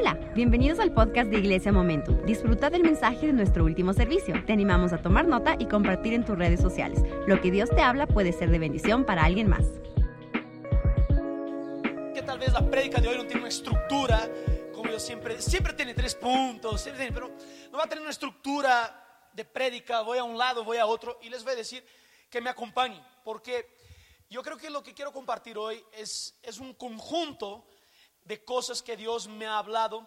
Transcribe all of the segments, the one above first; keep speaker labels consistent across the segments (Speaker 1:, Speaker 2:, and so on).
Speaker 1: Hola, bienvenidos al podcast de Iglesia Momento. Disfruta del mensaje de nuestro último servicio. Te animamos a tomar nota y compartir en tus redes sociales. Lo que Dios te habla puede ser de bendición para alguien más.
Speaker 2: que tal vez la prédica de hoy no tiene una estructura, como yo siempre, siempre tiene tres puntos, siempre tiene, pero no va a tener una estructura de prédica, voy a un lado, voy a otro, y les voy a decir que me acompañen, porque yo creo que lo que quiero compartir hoy es, es un conjunto de cosas que Dios me ha hablado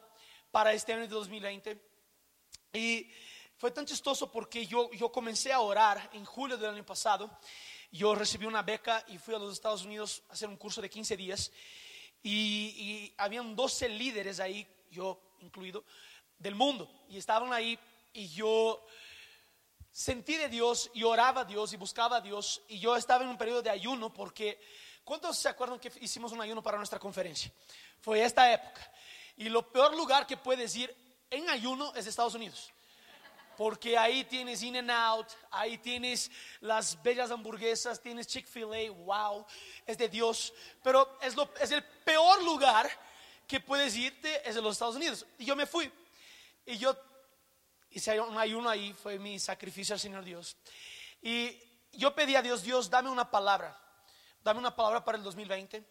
Speaker 2: para este año de 2020. Y fue tan chistoso porque yo, yo comencé a orar en julio del año pasado. Yo recibí una beca y fui a los Estados Unidos a hacer un curso de 15 días. Y, y habían 12 líderes ahí, yo incluido, del mundo. Y estaban ahí y yo sentí de Dios y oraba a Dios y buscaba a Dios. Y yo estaba en un periodo de ayuno porque, ¿cuántos se acuerdan que hicimos un ayuno para nuestra conferencia? Fue esta época. Y lo peor lugar que puedes ir en ayuno es Estados Unidos. Porque ahí tienes In and Out, ahí tienes las bellas hamburguesas, tienes Chick-fil-A, wow, es de Dios. Pero es, lo, el peor lugar que puedes irte, es de los Estados Unidos. Y yo me fui. Y yo hice un ayuno ahí, fue mi sacrificio al Señor Dios. Y yo pedí a Dios, Dios, dame una palabra. Dame una palabra para el 2020.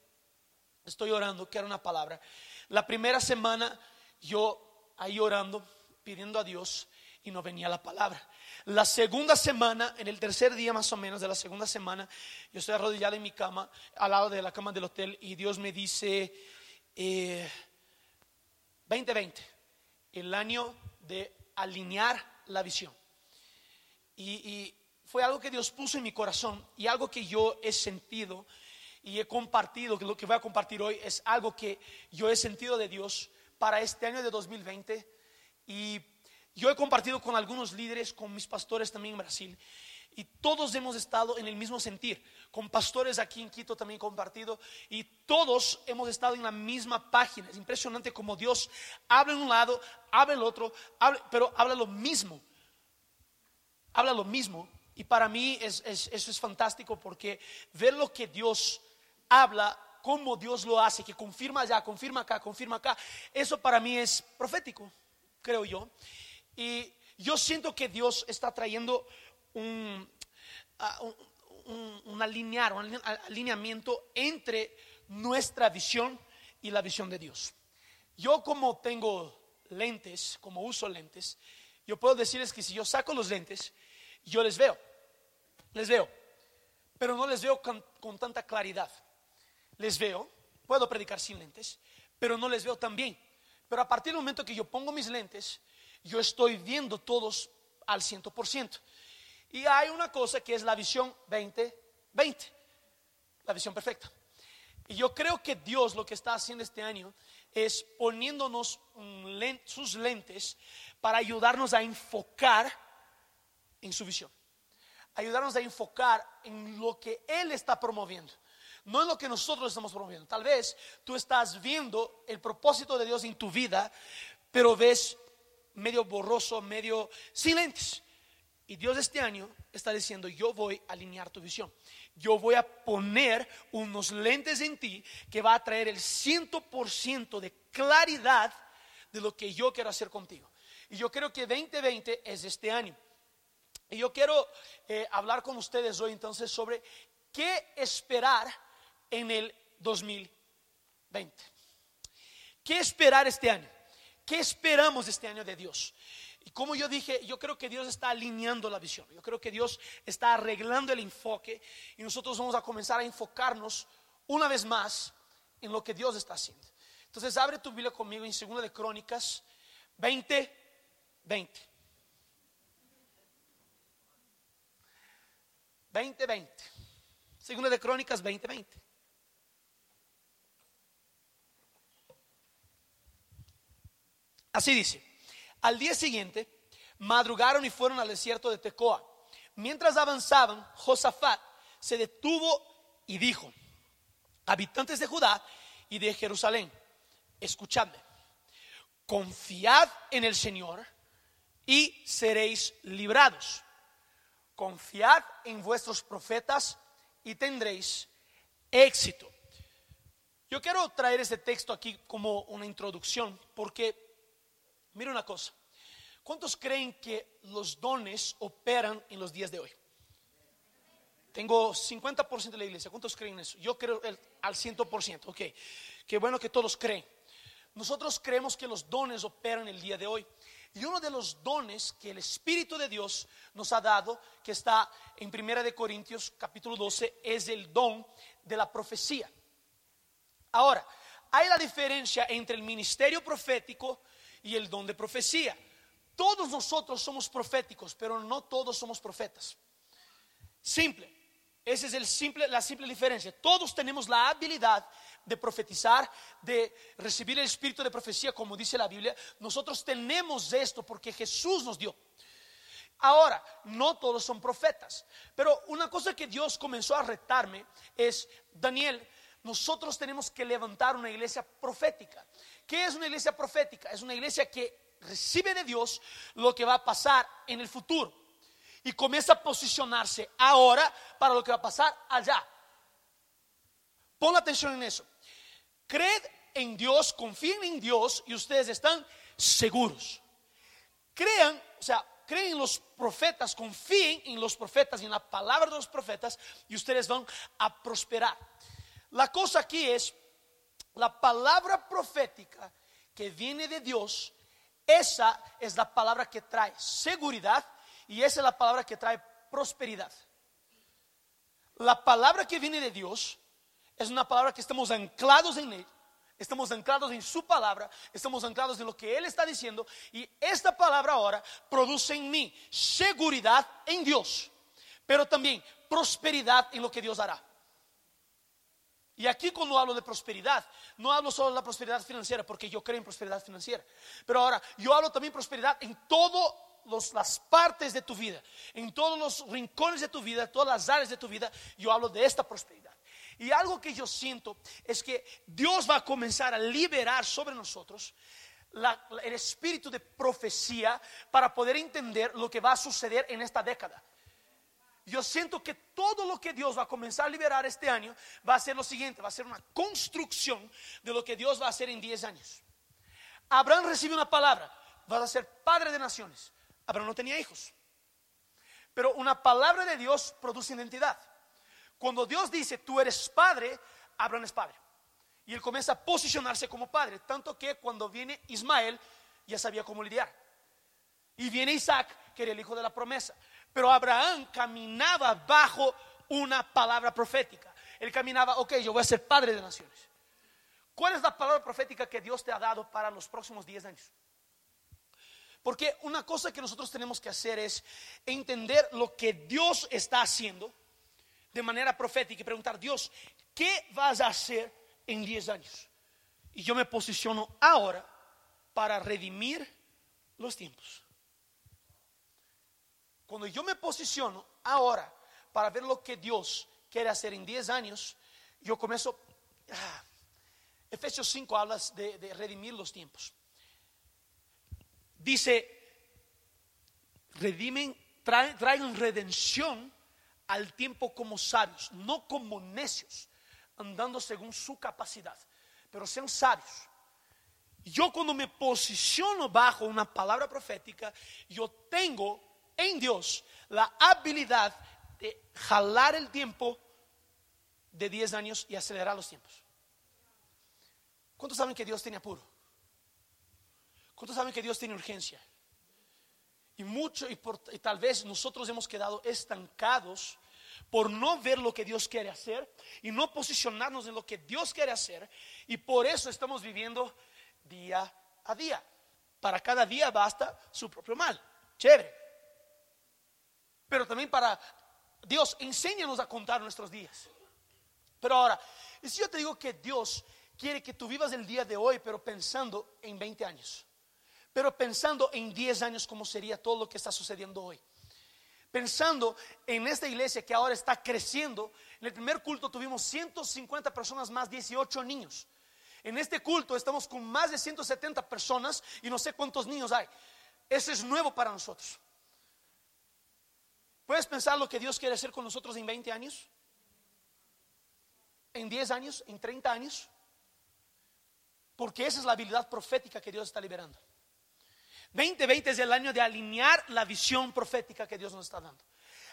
Speaker 2: Estoy orando, quiero una palabra. La primera semana yo ahí orando, pidiendo a Dios y no venía la palabra. La segunda semana, en el tercer día más o menos de la segunda semana, yo estoy arrodillado en mi cama, al lado de la cama del hotel, y Dios me dice, eh, 2020, el año de alinear la visión. Y, y fue algo que Dios puso en mi corazón y algo que yo he sentido y he compartido, que lo que voy a compartir hoy es algo que yo he sentido de Dios para este año de 2020 y yo he compartido con algunos líderes, con mis pastores también en Brasil y todos hemos estado en el mismo sentir, con pastores aquí en Quito también compartido y todos hemos estado en la misma página. Es impresionante como Dios habla en un lado, habla en el otro, habla, pero habla lo mismo. Habla lo mismo y para mí es, es, eso es fantástico porque ver lo que Dios habla, cómo Dios lo hace, que confirma allá, confirma acá, confirma acá, eso para mí es profético, creo yo. Y yo siento que Dios está trayendo un, un, un alinear, un alineamiento entre nuestra visión y la visión de Dios. Yo como tengo lentes, como uso lentes, yo puedo decirles que si yo saco los lentes, yo les veo, les veo, pero no les veo con, con tanta claridad. Les veo, puedo predicar sin lentes, pero no les veo tan bien. Pero a partir del momento que yo pongo mis lentes, yo estoy viendo todos al ciento por ciento. Y hay una cosa que es la visión 20-20, la visión perfecta. Y yo creo que Dios lo que está haciendo este año es poniéndonos sus lentes para ayudarnos a enfocar en su visión. Ayudarnos a enfocar en lo que Él está promoviendo. No en lo que nosotros estamos promoviendo. Tal vez tú estás viendo el propósito de Dios en tu vida, pero ves medio borroso, medio sin lentes. Y Dios este año está diciendo, yo voy a alinear tu visión. Yo voy a poner unos lentes en ti que va a traer el 100% de claridad de lo que yo quiero hacer contigo. Y yo creo que 2020 es este año. Y yo quiero eh, hablar con ustedes hoy entonces sobre qué esperar en el 2020. ¿Qué esperar este año? ¿Qué esperamos este año de Dios? Y como yo dije, yo creo que Dios está alineando la visión. Yo creo que Dios está arreglando el enfoque y nosotros vamos a comenzar a enfocarnos una vez más en lo que Dios está haciendo. Entonces abre tu Biblia conmigo en 2 de Crónicas 20, 20. 20, 20. Segunda de Crónicas 20, 20. Así dice. Al día siguiente, madrugaron y fueron al desierto de Tecoa. Mientras avanzaban, Josafat se detuvo y dijo, habitantes de Judá y de Jerusalén, escuchadme, confiad en el Señor y seréis librados. Confiad en vuestros profetas y tendréis éxito. Yo quiero traer este texto aquí como una introducción, porque, mira una cosa, ¿cuántos creen que los dones operan en los días de hoy? Tengo 50% de la iglesia, ¿cuántos creen eso? Yo creo el, al 100%, ok, qué bueno que todos creen. Nosotros creemos que los dones operan el día de hoy. Y uno de los dones que el Espíritu de Dios nos ha dado, que está en Primera de Corintios capítulo 12, es el don de la profecía. Ahora, hay la diferencia entre el ministerio profético y el don de profecía. Todos nosotros somos proféticos, pero no todos somos profetas. Simple. Esa es el simple, la simple diferencia. Todos tenemos la habilidad de profetizar, de recibir el espíritu de profecía, como dice la Biblia. Nosotros tenemos esto porque Jesús nos dio. Ahora, no todos son profetas, pero una cosa que Dios comenzó a retarme es, Daniel, nosotros tenemos que levantar una iglesia profética. ¿Qué es una iglesia profética? Es una iglesia que recibe de Dios lo que va a pasar en el futuro y comienza a posicionarse ahora para lo que va a pasar allá. Pon atención en eso. Creed en Dios, confíen en Dios y ustedes están seguros. Crean, o sea, creen en los profetas, confíen en los profetas y en la palabra de los profetas y ustedes van a prosperar. La cosa aquí es, la palabra profética que viene de Dios, esa es la palabra que trae seguridad y esa es la palabra que trae prosperidad. La palabra que viene de Dios es una palabra que estamos anclados en Él, estamos anclados en su palabra, estamos anclados en lo que Él está diciendo y esta palabra ahora produce en mí seguridad en Dios, pero también prosperidad en lo que Dios hará. Y aquí cuando hablo de prosperidad, no hablo solo de la prosperidad financiera, porque yo creo en prosperidad financiera, pero ahora yo hablo también prosperidad en todas las partes de tu vida, en todos los rincones de tu vida, todas las áreas de tu vida, yo hablo de esta prosperidad. Y algo que yo siento es que Dios va a comenzar a liberar sobre nosotros el espíritu de profecía para poder entender lo que va a suceder en esta década. Yo siento que todo lo que Dios va a comenzar a liberar este año va a ser lo siguiente, va a ser una construcción de lo que Dios va a hacer en 10 años. Abraham recibe una palabra, vas a ser padre de naciones. Abraham no tenía hijos. Pero una palabra de Dios produce identidad. Cuando Dios dice, tú eres padre, Abraham es padre. Y él comienza a posicionarse como padre. Tanto que cuando viene Ismael, ya sabía cómo lidiar. Y viene Isaac, que era el hijo de la promesa. Pero Abraham caminaba bajo una palabra profética. Él caminaba, ok, yo voy a ser padre de naciones. ¿Cuál es la palabra profética que Dios te ha dado para los próximos 10 años? Porque una cosa que nosotros tenemos que hacer es entender lo que Dios está haciendo de manera profética y preguntar, Dios, ¿qué vas a hacer en 10 años? Y yo me posiciono ahora para redimir los tiempos. Cuando yo me posiciono ahora para ver lo que Dios quiere hacer en 10 años, yo comienzo... Ah, Efesios 5 habla de, redimir los tiempos. Dice, redimen, traigan redención al tiempo como sabios, no como necios, andando según su capacidad, pero sean sabios. Yo cuando me posiciono bajo una palabra profética, yo tengo en Dios la habilidad de jalar el tiempo de 10 años y acelerar los tiempos. ¿Cuántos saben que Dios tiene apuro? ¿Cuántos saben que Dios tiene urgencia? Y mucho, y, y tal vez nosotros hemos quedado estancados por no ver lo que Dios quiere hacer y no posicionarnos en lo que Dios quiere hacer. Y por eso estamos viviendo día a día. Para cada día basta su propio mal. Chévere. Pero también para Dios, enséñanos a contar nuestros días. Pero ahora, si yo te digo que Dios quiere que tú vivas el día de hoy, pero pensando en 20 años pero pensando en 10 años como sería todo lo que está sucediendo hoy. Pensando en esta iglesia que ahora está creciendo, en el primer culto tuvimos 150 personas más 18 niños. En este culto estamos con más de 170 personas y no sé cuántos niños hay. Eso es nuevo para nosotros. ¿Puedes pensar lo que Dios quiere hacer con nosotros en 20 años? ¿En 10 años? ¿En 30 años? Porque esa es la habilidad profética que Dios está liberando. 2020 es el año de alinear la visión profética que Dios nos está dando.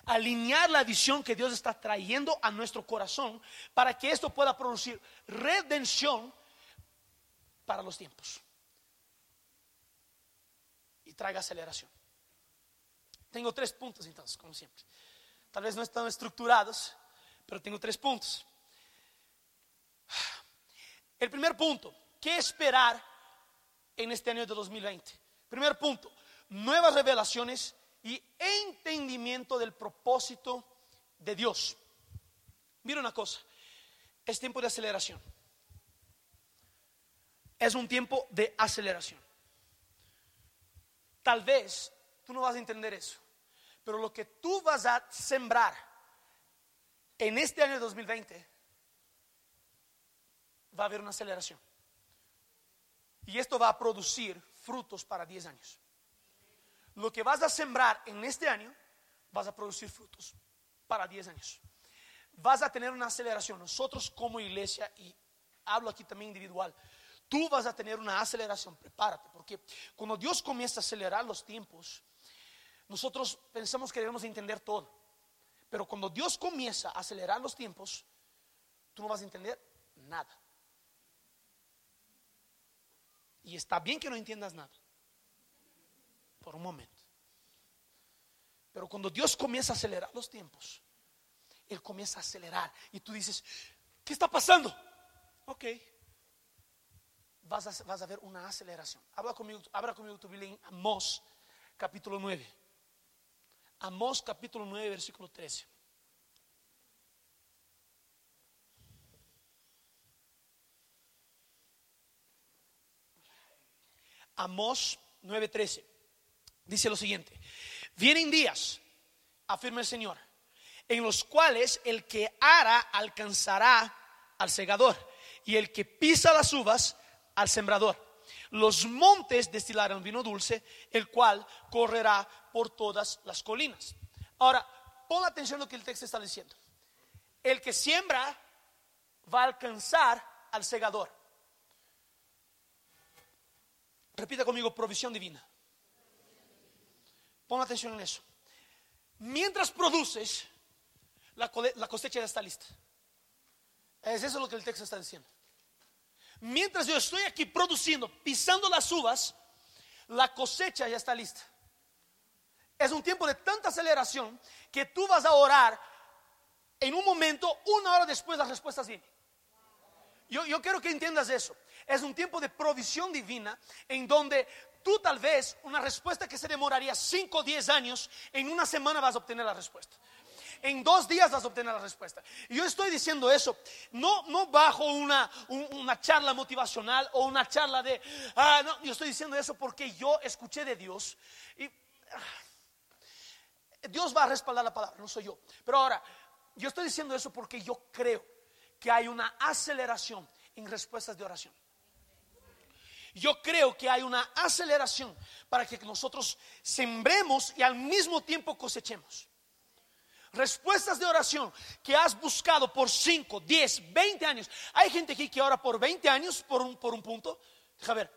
Speaker 2: Alinear la visión que Dios está trayendo a nuestro corazón para que esto pueda producir redención para los tiempos. Y traiga aceleración. Tengo tres puntos entonces, como siempre. Tal vez no están estructurados, pero tengo tres puntos. El primer punto, ¿qué esperar en este año de 2020? Primer punto, nuevas revelaciones y entendimiento del propósito de Dios. Mira una cosa, es tiempo de aceleración. Es un tiempo de aceleración. Tal vez tú no vas a entender eso, pero lo que tú vas a sembrar en este año 2020 va a haber una aceleración. Y esto va a producir frutos para 10 años. Lo que vas a sembrar en este año, vas a producir frutos para 10 años. Vas a tener una aceleración. Nosotros como iglesia, y hablo aquí también individual, tú vas a tener una aceleración. Prepárate, porque cuando Dios comienza a acelerar los tiempos, nosotros pensamos que debemos entender todo. Pero cuando Dios comienza a acelerar los tiempos, tú no vas a entender nada. Y está bien que no entiendas nada. Por un momento. Pero cuando Dios comienza a acelerar los tiempos, Él comienza a acelerar. Y tú dices, ¿qué está pasando? Ok. Vas a, vas ver una aceleración. Habla conmigo, abra conmigo tu Biblia en Amós, capítulo 9. Amós, capítulo 9, versículo 13. Amós 9:13. Dice lo siguiente: Vienen días, afirma el Señor, en los cuales el que ara alcanzará al segador y el que pisa las uvas al sembrador. Los montes destilarán vino dulce, el cual correrá por todas las colinas. Ahora, pon atención a lo que el texto está diciendo. El que siembra va a alcanzar al segador. Repita conmigo, provisión divina. Pon atención en eso. Mientras produces, la, cosecha ya está lista. Es eso lo que el texto está diciendo. Mientras yo estoy aquí produciendo, pisando las uvas, la cosecha ya está lista. Es un tiempo de tanta aceleración que tú vas a orar en un momento, una hora después las respuestas vienen. Yo, yo quiero que entiendas eso. Es un tiempo de provisión divina en donde tú tal vez una respuesta que se demoraría 5 o 10 años, en una semana vas a obtener la respuesta. En dos días vas a obtener la respuesta. Y yo estoy diciendo eso, no, no bajo una, una charla motivacional o una charla de, ah, no, yo estoy diciendo eso porque yo escuché de Dios y ah, Dios va a respaldar la palabra, no soy yo. Pero ahora, yo estoy diciendo eso porque yo creo que hay una aceleración en respuestas de oración. Yo creo que hay una aceleración para que nosotros sembremos y al mismo tiempo cosechemos. Respuestas de oración que has buscado por 5, 10, 20 años. Hay gente aquí que ora por 20 años por un, por un punto. Deja ver,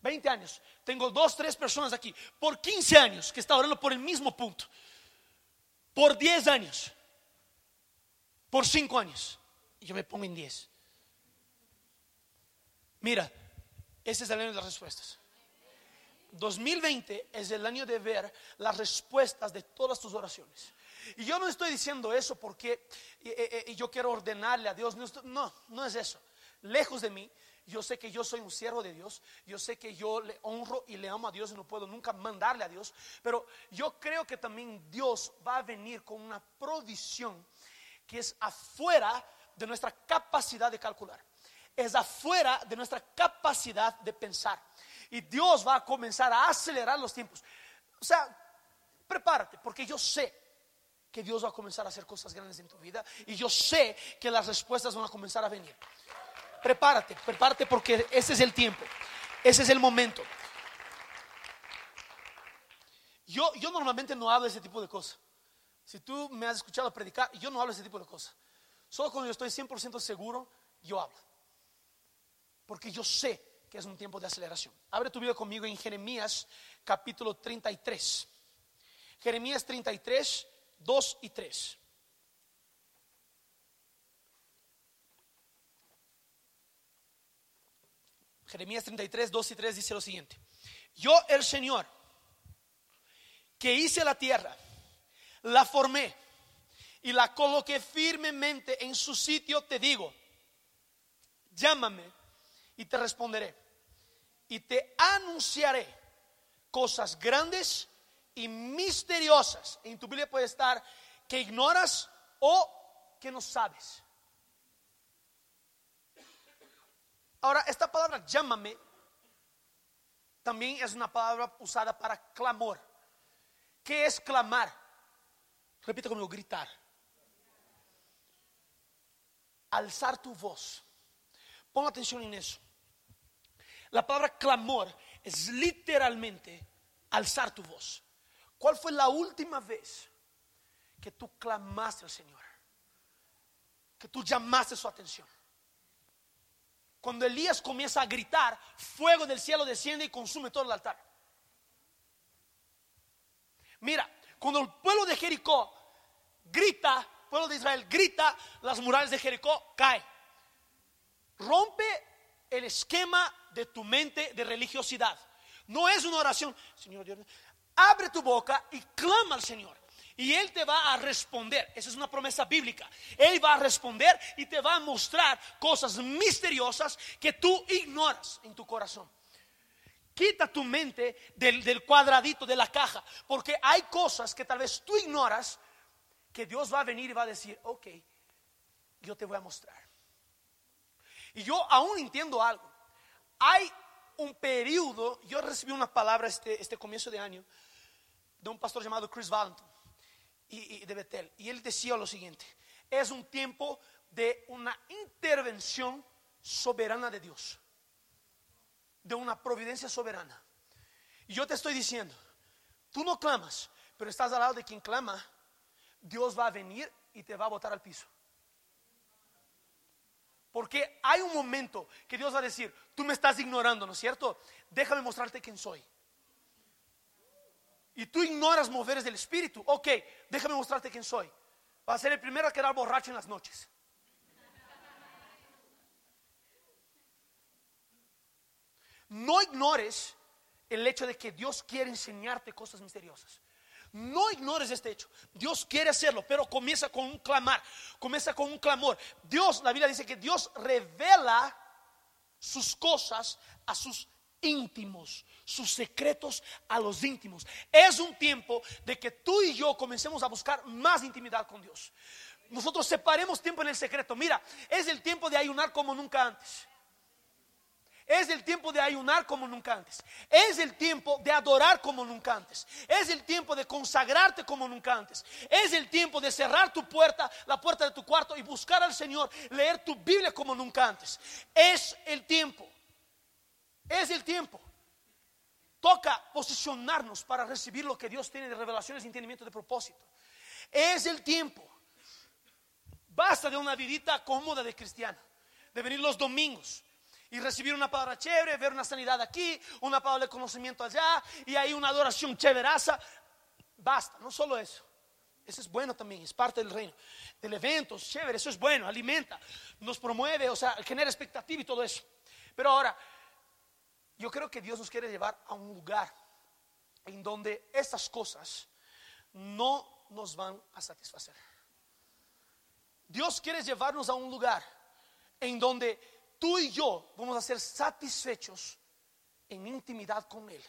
Speaker 2: 20 años. Tengo dos, tres personas aquí. Por 15 años que está orando por el mismo punto. Por 10 años. Por 5 años. Y yo me pongo en 10. Mira, ese es el año de las respuestas. 2020 es el año de ver las respuestas de todas tus oraciones. Y yo no estoy diciendo eso porque yo quiero ordenarle a Dios. No, no es eso. Lejos de mí, yo sé que yo soy un siervo de Dios. Yo sé que yo le honro y le amo a Dios y no puedo nunca mandarle a Dios. Pero yo creo que también Dios va a venir con una provisión que es afuera de nuestra capacidad de calcular es afuera de nuestra capacidad de pensar. Y Dios va a comenzar a acelerar los tiempos. O sea, prepárate, porque yo sé que Dios va a comenzar a hacer cosas grandes en tu vida y yo sé que las respuestas van a comenzar a venir. Prepárate, prepárate porque ese es el tiempo, ese es el momento. Yo, yo normalmente no hablo de ese tipo de cosas. Si tú me has escuchado predicar, yo no hablo de ese tipo de cosas. Solo cuando yo estoy 100% seguro, yo hablo. Porque yo sé que es un tiempo de aceleración. Abre tu vida conmigo en Jeremías capítulo 33. Jeremías 33, 2 y 3. Jeremías 33, 2 y 3 dice lo siguiente. Yo el Señor, que hice la tierra, la formé y la coloqué firmemente en su sitio, te digo, llámame y te responderé y te anunciaré cosas grandes y misteriosas. En tu Biblia puede estar que ignoras o que no sabes. Ahora, esta palabra llámame también es una palabra usada para clamor. ¿Qué es clamar? Repite conmigo, gritar. Alzar tu voz. Pon atención en eso. La palabra clamor es literalmente alzar tu voz. ¿Cuál fue la última vez que tú clamaste al Señor? Que tú llamaste su atención. Cuando Elías comienza a gritar, fuego del cielo desciende y consume todo el altar. Mira, cuando el pueblo de Jericó grita, el pueblo de Israel grita, las murallas de Jericó caen. Rompe el esquema de tu mente de religiosidad. No es una oración, Señor Dios, abre tu boca y clama al Señor. Y Él te va a responder. Esa es una promesa bíblica. Él va a responder y te va a mostrar cosas misteriosas que tú ignoras en tu corazón. Quita tu mente del, cuadradito de la caja, porque hay cosas que tal vez tú ignoras que Dios va a venir y va a decir, ok, yo te voy a mostrar. Y yo aún entiendo algo. Hay un periodo, yo recibí una palabra este, este comienzo de año de un pastor llamado Chris Valentin y, de Betel. Y él decía lo siguiente, es un tiempo de una intervención soberana de Dios, de una providencia soberana. Y yo te estoy diciendo, tú no clamas, pero estás al lado de quien clama, Dios va a venir y te va a botar al piso. Porque hay un momento que Dios va a decir, tú me estás ignorando, ¿no es cierto? Déjame mostrarte quién soy y tú ignoras moveres del Espíritu, ok, déjame mostrarte quién soy. Va a ser el primero a quedar borracho en las noches. No ignores el hecho de que Dios quiere enseñarte cosas misteriosas. No ignores este hecho. Dios quiere hacerlo, pero comienza con un clamar, comienza con un clamor. Dios, la Biblia dice que Dios revela sus cosas a sus íntimos, sus secretos a los íntimos. Es un tiempo de que tú y yo comencemos a buscar más intimidad con Dios. Nosotros separemos tiempo en el secreto. Mira, es el tiempo de ayunar como nunca antes. Es el tiempo de ayunar como nunca antes. Es el tiempo de adorar como nunca antes. Es el tiempo de consagrarte como nunca antes. Es el tiempo de cerrar tu puerta, la puerta de tu cuarto y buscar al Señor, leer tu Biblia como nunca antes. Es el tiempo. Es el tiempo. Toca posicionarnos para recibir lo que Dios tiene de revelaciones y entendimiento de propósito. Es el tiempo. Basta de una vidita cómoda de cristiana, de venir los domingos y recibir una palabra chévere, ver una sanidad aquí, una palabra de conocimiento allá y hay una adoración chéveraza. Basta, no solo eso. Eso es bueno también, es parte del reino. Del evento, chévere, eso es bueno, alimenta, nos promueve, o sea, genera expectativa y todo eso. Pero ahora, yo creo que Dios nos quiere llevar a un lugar en donde estas cosas no nos van a satisfacer. Dios quiere llevarnos a un lugar en donde tú y yo vamos a ser satisfechos en intimidad con Él,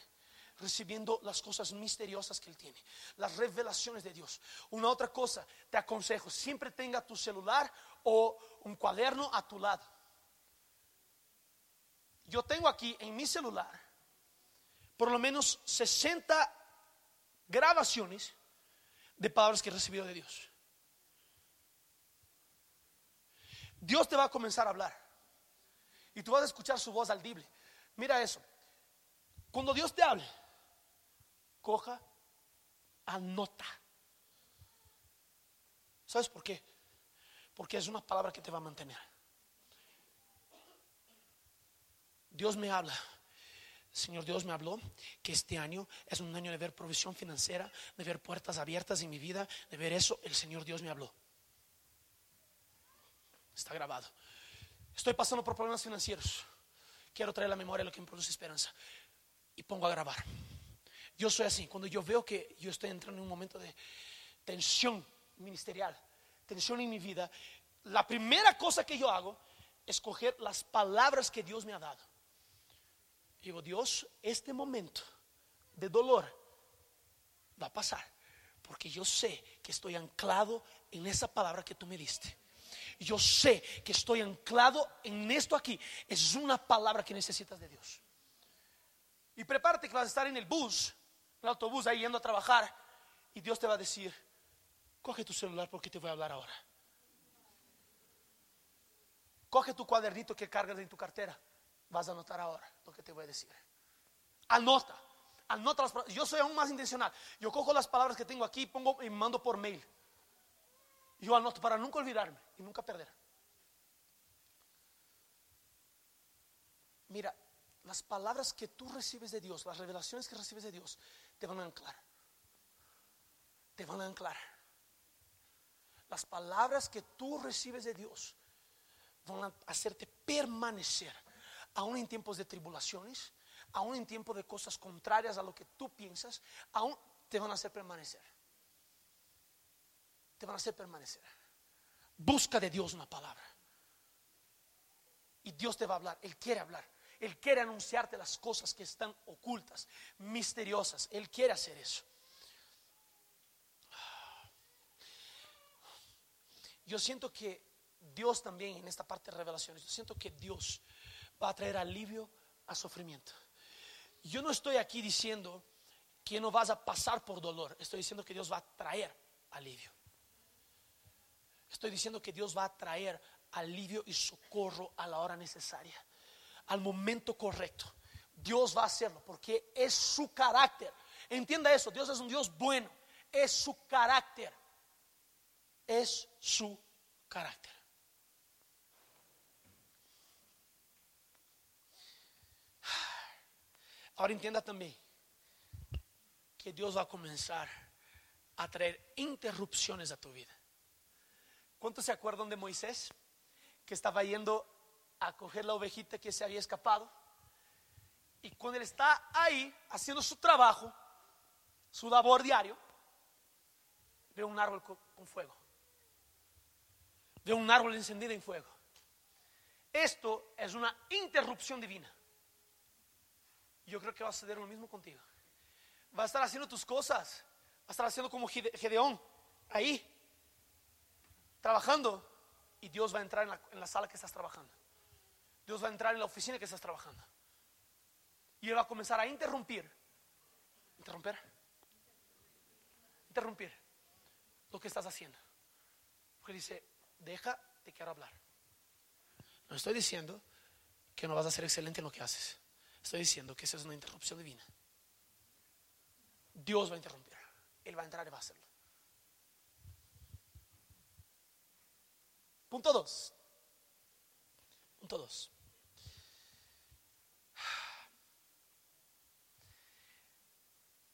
Speaker 2: recibiendo las cosas misteriosas que Él tiene, las revelaciones de Dios. Una otra cosa, te aconsejo, siempre tenga tu celular o un cuaderno a tu lado yo tengo aquí en mi celular por lo menos 60 grabaciones de palabras que he recibido de Dios. Dios te va a comenzar a hablar y tú vas a escuchar su voz audible. Mira eso. Cuando Dios te hable, coja, anota. ¿Sabes por qué? Porque es una palabra que te va a mantener. Dios me habla. Señor Dios me habló que este año es un año de ver provisión financiera, de ver puertas abiertas en mi vida, de ver eso. El Señor Dios me habló. Está grabado. Estoy pasando por problemas financieros. Quiero traer la memoria lo que me produce esperanza. Y pongo a grabar. Yo soy así. Cuando yo veo que yo estoy entrando en un momento de tensión ministerial, tensión en mi vida, la primera cosa que yo hago es coger las palabras que Dios me ha dado. Dios, este momento de dolor va a pasar. Porque yo sé que estoy anclado en esa palabra que tú me diste. Yo sé que estoy anclado en esto aquí. Es una palabra que necesitas de Dios. Y prepárate que vas a estar en el bus, el autobús, ahí yendo a trabajar. Y Dios te va a decir, coge tu celular porque te voy a hablar ahora. Coge tu cuadernito que cargas en tu cartera. Vas a anotar ahora lo que te voy a decir. Anota. Anota las palabras. Yo soy aún más intencional. Yo cojo las palabras que tengo aquí y pongo y mando por mail. Yo anoto para nunca olvidarme y nunca perder. Mira, las palabras que tú recibes de Dios, las revelaciones que recibes de Dios, te van a anclar. Te van a anclar. Las palabras que tú recibes de Dios van a hacerte permanecer, aún en tiempos de tribulaciones, aún en tiempos de cosas contrarias a lo que tú piensas, aún te van a hacer permanecer. Te van a hacer permanecer. Busca de Dios una palabra. Y Dios te va a hablar, Él quiere hablar. Él quiere anunciarte las cosas que están ocultas, misteriosas. Él quiere hacer eso. Yo siento que Dios también en esta parte de revelaciones, yo siento que Dios va a traer alivio a sufrimiento. Yo no estoy aquí diciendo que no vas a pasar por dolor, estoy diciendo que Dios va a traer alivio. Estoy diciendo que Dios va a traer alivio y socorro a la hora necesaria, al momento correcto. Dios va a hacerlo porque es su carácter. Entienda eso, Dios es un Dios bueno, es su carácter. Es su carácter. Ahora entienda también que Dios va a comenzar a traer interrupciones a tu vida. ¿Cuántos se acuerdan de Moisés que estaba yendo a coger la ovejita que se había escapado? Y cuando él está ahí haciendo su trabajo, su labor diario, ve un árbol con, fuego. Ve un árbol encendido en fuego. Esto es una interrupción divina. Yo creo que va a suceder lo mismo contigo. Va a estar haciendo tus cosas. Va a estar haciendo como Gedeón. Ahí. Trabajando. Y Dios va a entrar en la, en la sala que estás trabajando. Dios va a entrar en la oficina que estás trabajando. Y Él va a comenzar a interrumpir. Interrumper. Interrumpir lo que estás haciendo. Porque dice, deja, te quiero hablar. No estoy diciendo que no vas a ser excelente en lo que haces. Estoy diciendo que esa es una interrupción divina. Dios va a interrumpir. Él va a entrar y va a hacerlo. Punto 2. Punto 2.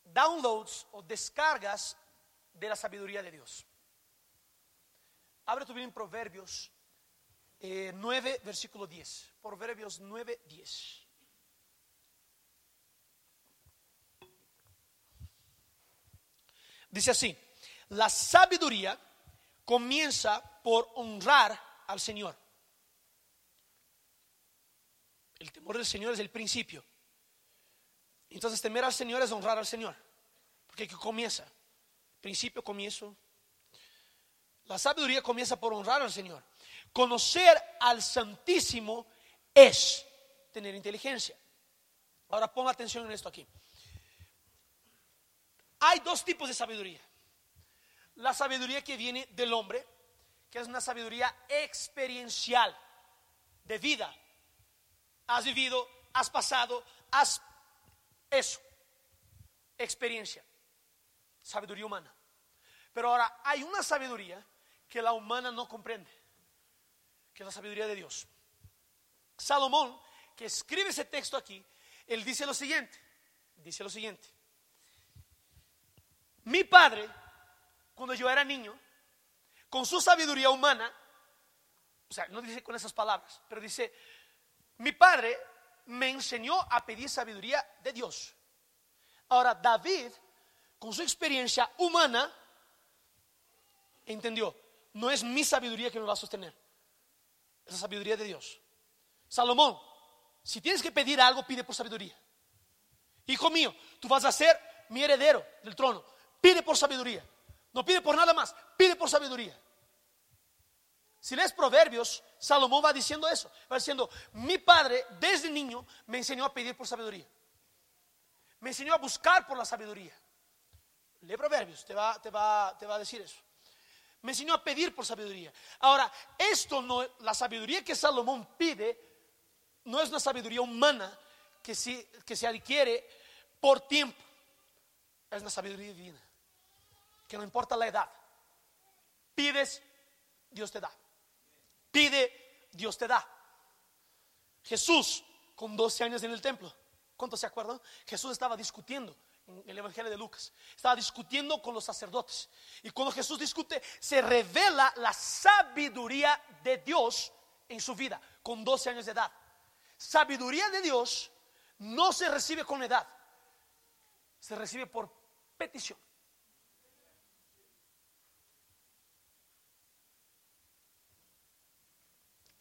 Speaker 2: Downloads o descargas de la sabiduría de Dios. Abre tu Biblia en Proverbios 9, eh, versículo 10. Proverbios 9, 10. Dice así, la sabiduría comienza por honrar al Señor. El temor del Señor es el principio. Entonces temer al Señor es honrar al Señor. Porque que comienza. Principio, comienzo. La sabiduría comienza por honrar al Señor. Conocer al Santísimo es tener inteligencia. Ahora ponga atención en esto aquí. Hay dos tipos de sabiduría. La sabiduría que viene del hombre, que es una sabiduría experiencial, de vida. Has vivido, has pasado, has... Eso, experiencia, sabiduría humana. Pero ahora hay una sabiduría que la humana no comprende, que es la sabiduría de Dios. Salomón que escribe ese texto aquí, él dice lo siguiente, dice lo siguiente. Mi padre, cuando yo era niño, con su sabiduría humana, o sea, no dice con esas palabras, pero dice, mi padre me enseñó a pedir sabiduría de Dios. Ahora, David, con su experiencia humana, entendió, no es mi sabiduría que me va a sostener, es la sabiduría de Dios. Salomón, si tienes que pedir algo, pide por sabiduría. Hijo mío, tú vas a ser mi heredero del trono. Pide por sabiduría. No pide por nada más, pide por sabiduría. Si lees Proverbios, Salomón va diciendo eso. Va diciendo, mi padre desde niño me enseñó a pedir por sabiduría. Me enseñó a buscar por la sabiduría. Lee Proverbios, te va, te va, te va a decir eso. Me enseñó a pedir por sabiduría. Ahora, esto no, la sabiduría que Salomón pide, no es una sabiduría humana que, que se adquiere por tiempo. Es una sabiduría divina. Que no importa la edad. Pides, Dios te da. Pide, Dios te da. Jesús, con 12 años en el templo, ¿cuántos se acuerdan? Jesús estaba discutiendo en el Evangelio de Lucas. Estaba discutiendo con los sacerdotes. Y cuando Jesús discute, se revela la sabiduría de Dios en su vida, con 12 años de edad. Sabiduría de Dios no se recibe con edad, se recibe por petición.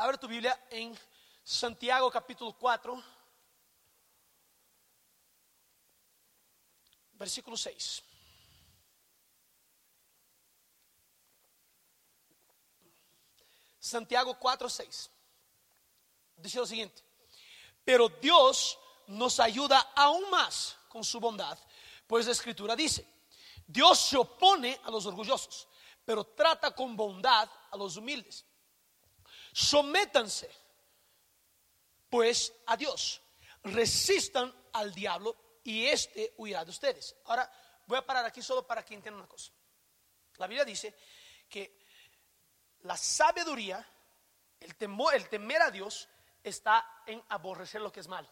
Speaker 2: Abre tu Biblia en Santiago capítulo 4, versículo 6. Santiago 4, 6. Dice lo siguiente, pero Dios nos ayuda aún más con su bondad, pues la escritura dice, Dios se opone a los orgullosos, pero trata con bondad a los humildes. Sométanse, pues, a Dios. Resistan al diablo y éste huirá de ustedes. Ahora, voy a parar aquí solo para que entiendan una cosa. La Biblia dice que la sabiduría, el temor, el temer a Dios, está en aborrecer lo que es malo.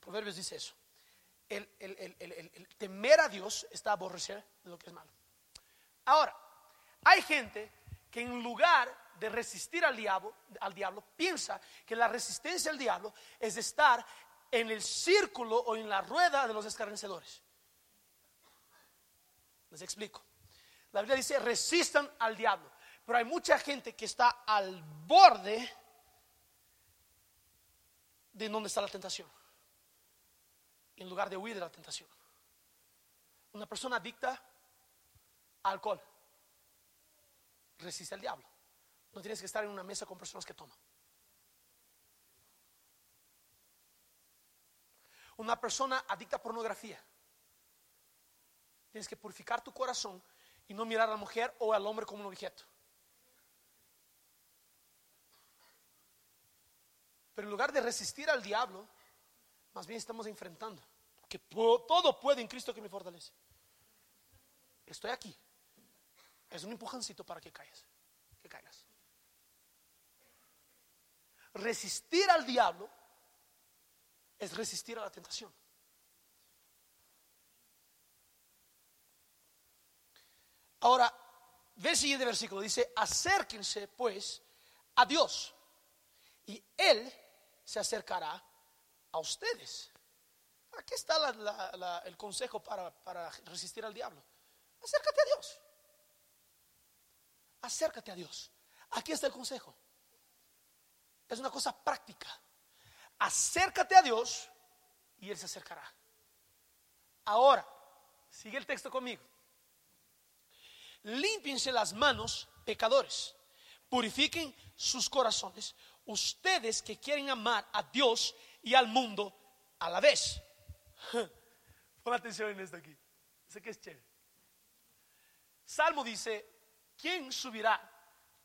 Speaker 2: Proverbios dice eso. El, el, temer a Dios está aborrecer lo que es malo. Ahora, hay gente que en lugar de resistir al diablo, al diablo, piensa que la resistencia al diablo es estar en el círculo o en la rueda de los escarnecedores. Les explico. La Biblia dice, resistan al diablo. Pero hay mucha gente que está al borde de donde está la tentación. En lugar de huir de la tentación. Una persona adicta al alcohol resiste al diablo. No tienes que estar en una mesa con personas que toman. Una persona adicta a pornografía. Tienes que purificar tu corazón y no mirar a la mujer o al hombre como un objeto. Pero en lugar de resistir al diablo, más bien estamos enfrentando. Que todo puede en Cristo que me fortalece. Estoy aquí. Es un empujoncito para que caigas, que caigas. Resistir al diablo es resistir a la tentación. Ahora, ve el siguiente versículo, dice, acérquense pues a Dios y Él se acercará a ustedes. Aquí está el consejo para, para resistir al diablo. Acércate a Dios acércate a Dios. Aquí está el consejo. Es una cosa práctica. Acércate a Dios y Él se acercará. Ahora, sigue el texto conmigo. Límpiense las manos, pecadores. Purifiquen sus corazones. Ustedes que quieren amar a Dios y al mundo a la vez. Pon atención en esto aquí. Sé que es chévere. Salmo dice, ¿quién subirá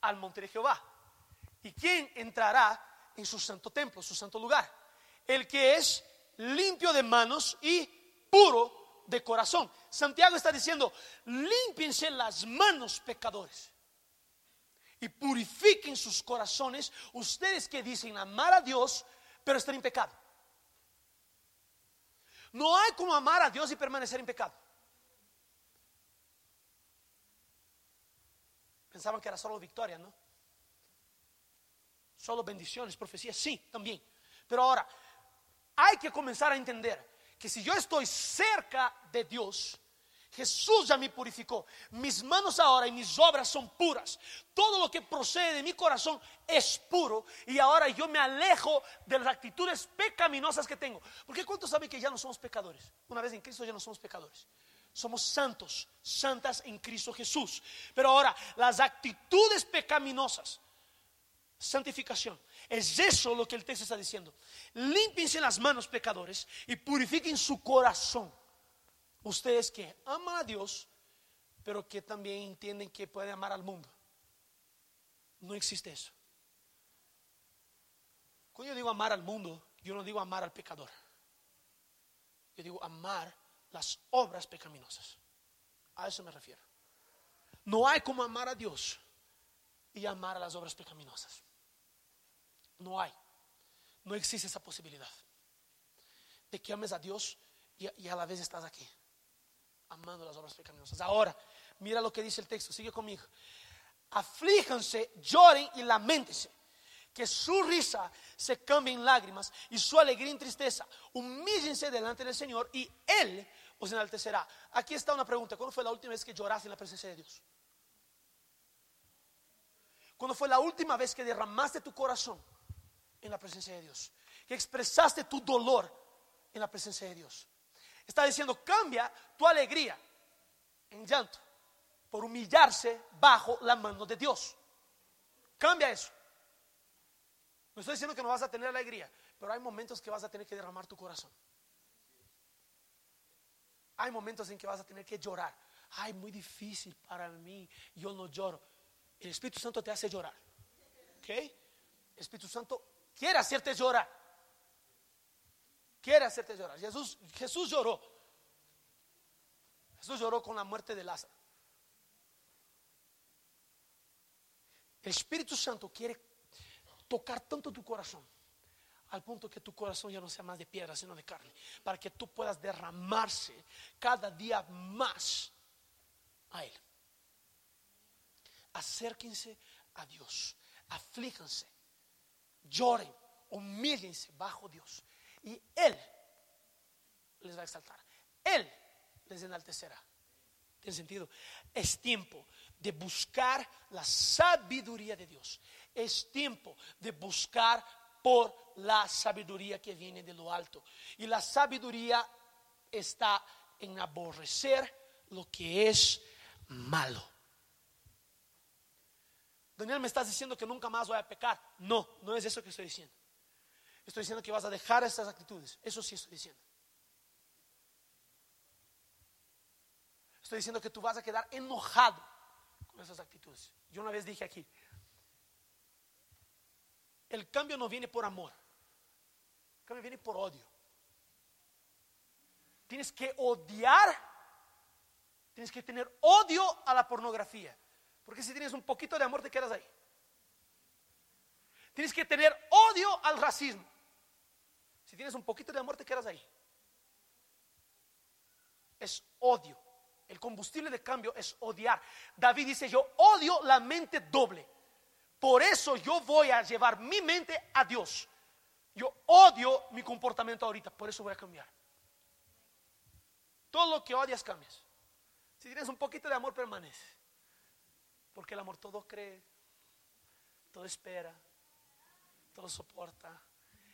Speaker 2: al monte de Jehová? ¿Y quién entrará en su santo templo, su santo lugar? El que es limpio de manos y puro de corazón. Santiago está diciendo, límpiense las manos pecadores. y purifiquen sus corazones, ustedes que dicen amar a Dios, pero están en pecado. No hay como amar a Dios y permanecer en pecado. Pensaban que era solo victoria, ¿no? Solo bendiciones, profecías, sí, también. Pero ahora, hay que comenzar a entender que si yo estoy cerca de Dios, Jesús ya me purificó. Mis manos ahora y mis obras son puras. Todo lo que procede de mi corazón es puro. Y ahora yo me alejo de las actitudes pecaminosas que tengo. Porque ¿cuántos saben que ya no somos pecadores? Una vez en Cristo ya no somos pecadores. Somos santos, santas en Cristo Jesús. Pero ahora, las actitudes pecaminosas, santificación, es eso lo que el texto está diciendo. Límpiense las manos pecadores y purifiquen su corazón Ustedes que aman a Dios, pero que también entienden que pueden amar al mundo. No existe eso. Cuando yo digo amar al mundo, yo no digo amar al pecador. Yo digo amar las obras pecaminosas. A eso me refiero. No hay como amar a Dios y amar a las obras pecaminosas. No hay. No existe esa posibilidad de que ames a Dios y, a la vez estás aquí amando las obras pecaminosas. Ahora, mira lo que dice el texto, sigue conmigo. Aflíjanse, lloren y lamentense. Que su risa se cambie en lágrimas y su alegría en tristeza. Humíllense delante del Señor y Él os enaltecerá. Aquí está una pregunta: ¿Cuándo fue la última vez que lloraste en la presencia de Dios? ¿Cuándo fue la última vez que derramaste tu corazón en la presencia de Dios? Que expresaste tu dolor en la presencia de Dios. Está diciendo, cambia tu alegría en llanto por humillarse bajo la mano de Dios. Cambia eso. No estoy diciendo que no vas a tener alegría, pero hay momentos que vas a tener que derramar tu corazón. Hay momentos en que vas a tener que llorar. Ay, muy difícil para mí, yo no lloro. El Espíritu Santo te hace llorar. ¿Ok? El Espíritu Santo quiere hacerte llorar quiere hacerte llorar. Jesús, Jesús lloró. Jesús lloró con la muerte de Lázaro. El Espíritu Santo quiere tocar tanto tu corazón al punto que tu corazón ya no sea más de piedra, sino de carne, para que tú puedas derramarse cada día más a Él. Acérquense a Dios, aflíjanse, lloren, humíllense bajo Dios y Él les va a exaltar. Él les enaltecerá. ¿Tiene sentido? Es tiempo de buscar la sabiduría de Dios. Es tiempo de buscar por la sabiduría que viene de lo alto. Y la sabiduría está en aborrecer lo que es malo. Daniel, ¿me estás diciendo que nunca más voy a pecar? No, no es eso que estoy diciendo. Estoy diciendo que vas a dejar estas actitudes. Eso sí estoy diciendo. Estoy diciendo que tú vas a quedar enojado con esas actitudes. Yo una vez dije aquí, el cambio no viene por amor, el cambio viene por odio. Tienes que odiar, tienes que tener odio a la pornografía, porque si tienes un poquito de amor te quedas ahí. Tienes que tener odio al racismo. Si tienes un poquito de amor, te quedas ahí. Es odio. El combustible de cambio es odiar. David dice, yo odio la mente doble. Por eso yo voy a llevar mi mente a Dios. Yo odio mi comportamiento ahorita, por eso voy a cambiar. Todo lo que odias cambias. Si tienes un poquito de amor, permanece. Porque el amor todo cree, todo espera, todo soporta,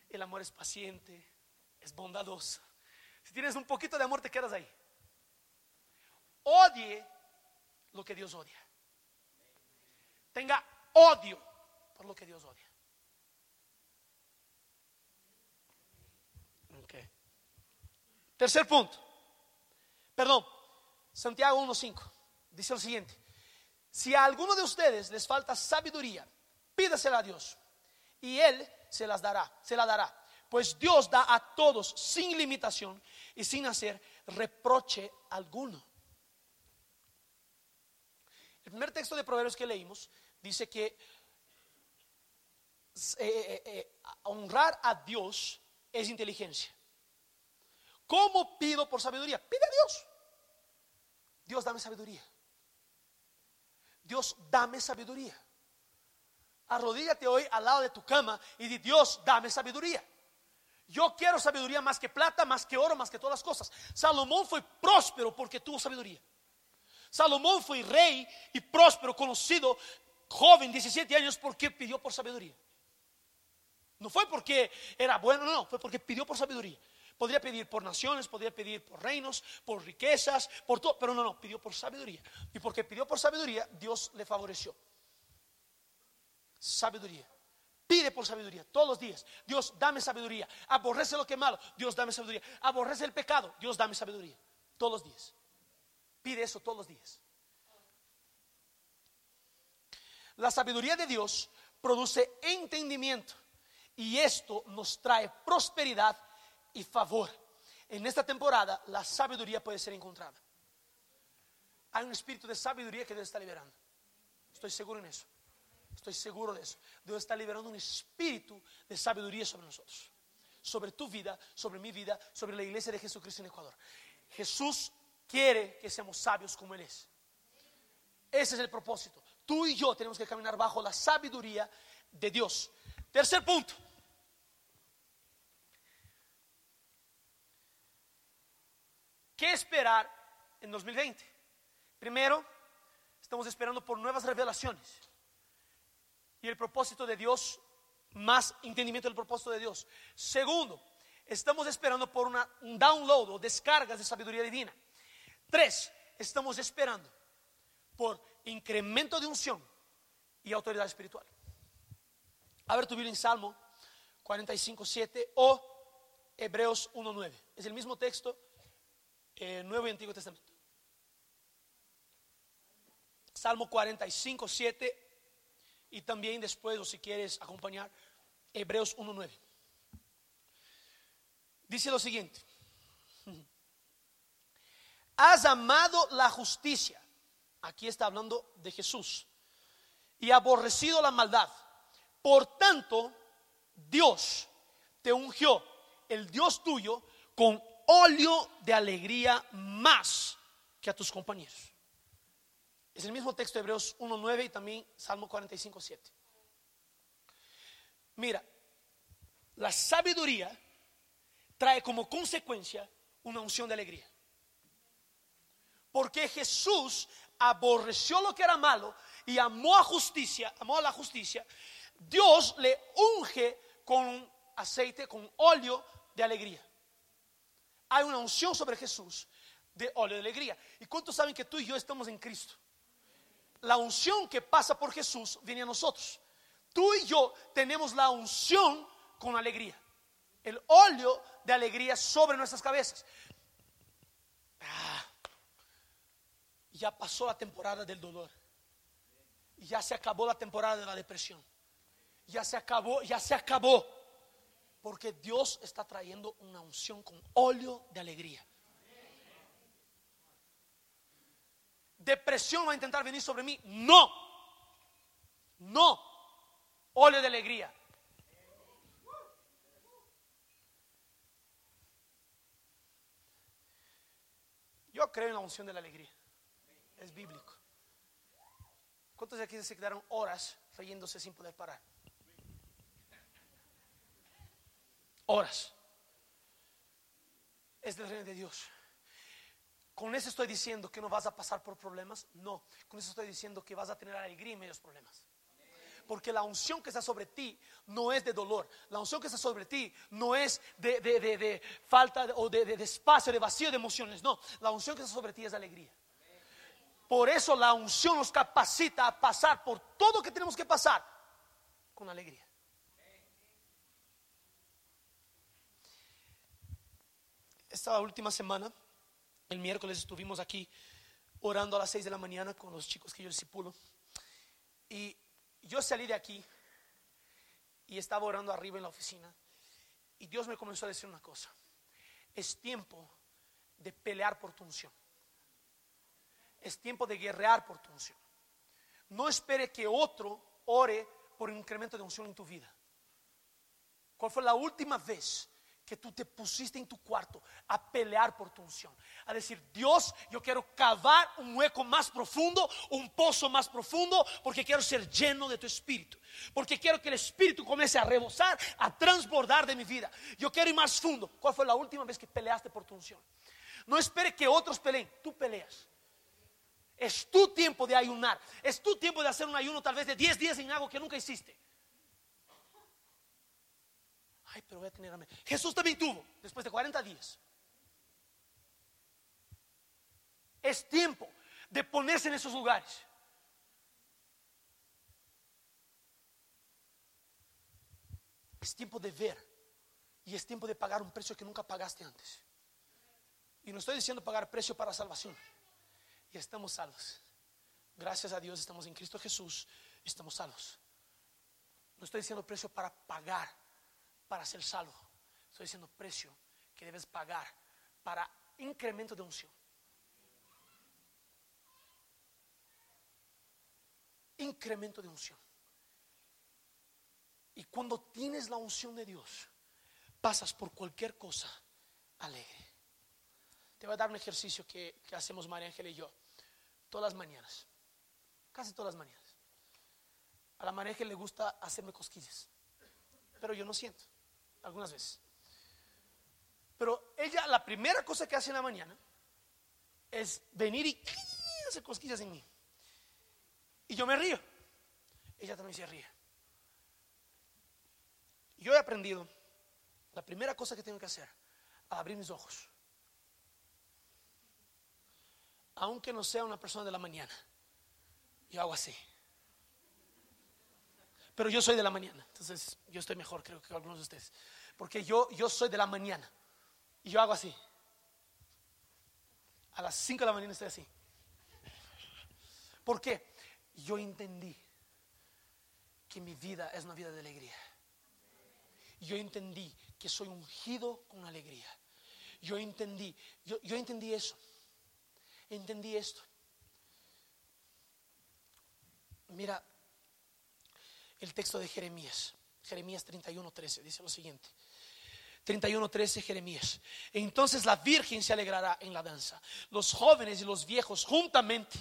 Speaker 2: el amor es paciente, es bondadoso. Si tienes un poquito de amor, te quedas ahí. Odie lo que Dios odia. Tenga odio por lo que Dios odia. Tercer punto. Perdón. Santiago 1.5. Dice lo siguiente. Si a alguno de ustedes les falta sabiduría, pídasela a Dios. Y Él se las dará, se la dará. Pues Dios da a todos sin limitación y sin hacer reproche alguno. El primer texto de Proverbios que leímos dice que eh, eh, eh, honrar a Dios es inteligencia. ¿Cómo pido por sabiduría? Pide a Dios. Dios dame sabiduría. Dios dame sabiduría. Arrodíllate hoy al lado de tu cama y di, Dios dame sabiduría. Yo quiero sabiduría más que plata, más que oro, más que todas las cosas. Salomón fue próspero porque tuvo sabiduría. Salomón fue rey y próspero, conocido, joven, 17 años, porque pidió por sabiduría. No fue porque era bueno, no, fue porque pidió por sabiduría. Podría pedir por naciones, podría pedir por reinos, por riquezas, por todo, pero no, no, pidió por sabiduría. Y porque pidió por sabiduría, Dios le favoreció. Sabiduría. Pide por sabiduría todos los días. Dios, dame sabiduría. Aborrece lo que es malo. Dios, dame sabiduría. Aborrece el pecado. Dios, dame sabiduría. Todos los días. Pide eso todos los días. La sabiduría de Dios produce entendimiento y esto nos trae prosperidad y favor. En esta temporada la sabiduría puede ser encontrada. Hay un espíritu de sabiduría que Dios está liberando. Estoy seguro en eso. Estoy seguro de eso. Dios está liberando un espíritu de sabiduría sobre nosotros. Sobre tu vida, sobre mi vida, sobre la iglesia de Jesucristo en Ecuador. Jesús quiere que seamos sabios como Él es. Ese es el propósito. Tú y yo tenemos que caminar bajo la sabiduría de Dios. Tercer punto. ¿Qué esperar en 2020? Primero, estamos esperando por nuevas revelaciones. Y el propósito de Dios, más entendimiento del propósito de Dios. Segundo, estamos esperando por una, un download o descargas de sabiduría divina. Tres, estamos esperando por incremento de unción y autoridad espiritual. A ver tu Biblia en Salmo 45, 7 o Hebreos 1, 9. Es el mismo texto, eh, Nuevo y Antiguo Testamento. Salmo 45, 7 y también después, o si quieres acompañar, Hebreos 1.9. Dice lo siguiente. Has amado la justicia. Aquí está hablando de Jesús. Y aborrecido la maldad. Por tanto, Dios te ungió, el Dios tuyo, con óleo de alegría más que a tus compañeros. Es el mismo texto de Hebreos 1.9 y también Salmo 45.7. Mira, la sabiduría trae como consecuencia una unción de alegría. Porque Jesús aborreció lo que era malo y amó a justicia, amó a la justicia. Dios le unge con aceite, con óleo de alegría. Hay una unción sobre Jesús de óleo de alegría. ¿Y cuántos saben que tú y yo estamos en Cristo? la unción que pasa por Jesús viene a nosotros. Tú y yo tenemos la unción con alegría. El óleo de alegría sobre nuestras cabezas. Ya pasó la temporada del dolor. Ya se acabó la temporada de la depresión. Ya se acabó, ya se acabó. Porque Dios está trayendo una unción con óleo de alegría. depresión va a intentar venir sobre mí. No, no, óleo de alegría. Yo creo en la unción de la alegría. Es bíblico. ¿Cuántos de aquí se quedaron horas riéndose sin poder parar? Horas. Es del reino de Dios. ¿Con eso estoy diciendo que no vas a pasar por problemas? No, con eso estoy diciendo que vas a tener alegría en medios problemas. Porque la unción que está sobre ti no es de dolor. La unción que está sobre ti no es de, falta o de, espacio, de vacío de emociones. No, la unción que está sobre ti es alegría. Por eso la unción nos capacita a pasar por todo lo que tenemos que pasar con alegría. Esta última semana el miércoles estuvimos aquí orando a las 6 de la mañana con los chicos que yo discipulo. Y yo salí de aquí y estaba orando arriba en la oficina. Y Dios me comenzó a decir una cosa. Es tiempo de pelear por tu unción. Es tiempo de guerrear por tu unción. No espere que otro ore por un incremento de unción en tu vida. ¿Cuál fue la última vez que tú te pusiste en tu cuarto a pelear por tu unción? A decir, Dios, yo quiero cavar un hueco más profundo, un pozo más profundo, porque quiero ser lleno de tu espíritu. Porque quiero que el espíritu comience a rebosar, a transbordar de mi vida. Yo quiero ir más fundo. ¿Cuál fue la última vez que peleaste por tu unción? No espere que otros peleen, tú peleas. Es tu tiempo de ayunar. Es tu tiempo de hacer un ayuno tal vez de 10 días en algo que nunca hiciste. Ay, pero voy a tener hambre. Jesús también tuvo después de 40 días. Es tiempo de ponerse en esos lugares. Es tiempo de ver y es tiempo de pagar un precio que nunca pagaste antes. Y no estoy diciendo pagar precio para salvación. Y estamos salvos. Gracias a Dios estamos en Cristo Jesús y estamos salvos. No estoy diciendo precio para pagar para ser salvo. Estoy diciendo precio que debes pagar para incremento de unción. Incremento de unción. Y cuando tienes la unción de Dios, pasas por cualquier cosa alegre. Te voy a dar un ejercicio que, hacemos María Ángel y yo todas las mañanas, casi todas las mañanas. A la María Ángel le gusta hacerme cosquillas, pero yo no siento, algunas veces. Pero ella, la primera cosa que hace en la mañana es venir y hacer cosquillas en mí. Y yo me río. Ella también se ríe. Yo he aprendido, la primera cosa que tengo que hacer, abrir mis ojos, aunque no sea una persona de la mañana, yo hago así. Pero yo soy de la mañana, entonces yo estoy mejor, creo que algunos de ustedes. Porque yo, yo soy de la mañana y yo hago así. A las 5 de la mañana estoy así. ¿Por qué? Yo entendí que mi vida es una vida de alegría. Yo entendí que soy ungido con alegría. Yo entendí, yo, yo entendí eso entendí esto. Mira el texto de Jeremías, Jeremías 31:13, dice lo siguiente. 31:13 Jeremías. Entonces la virgen se alegrará en la danza, los jóvenes y los viejos juntamente.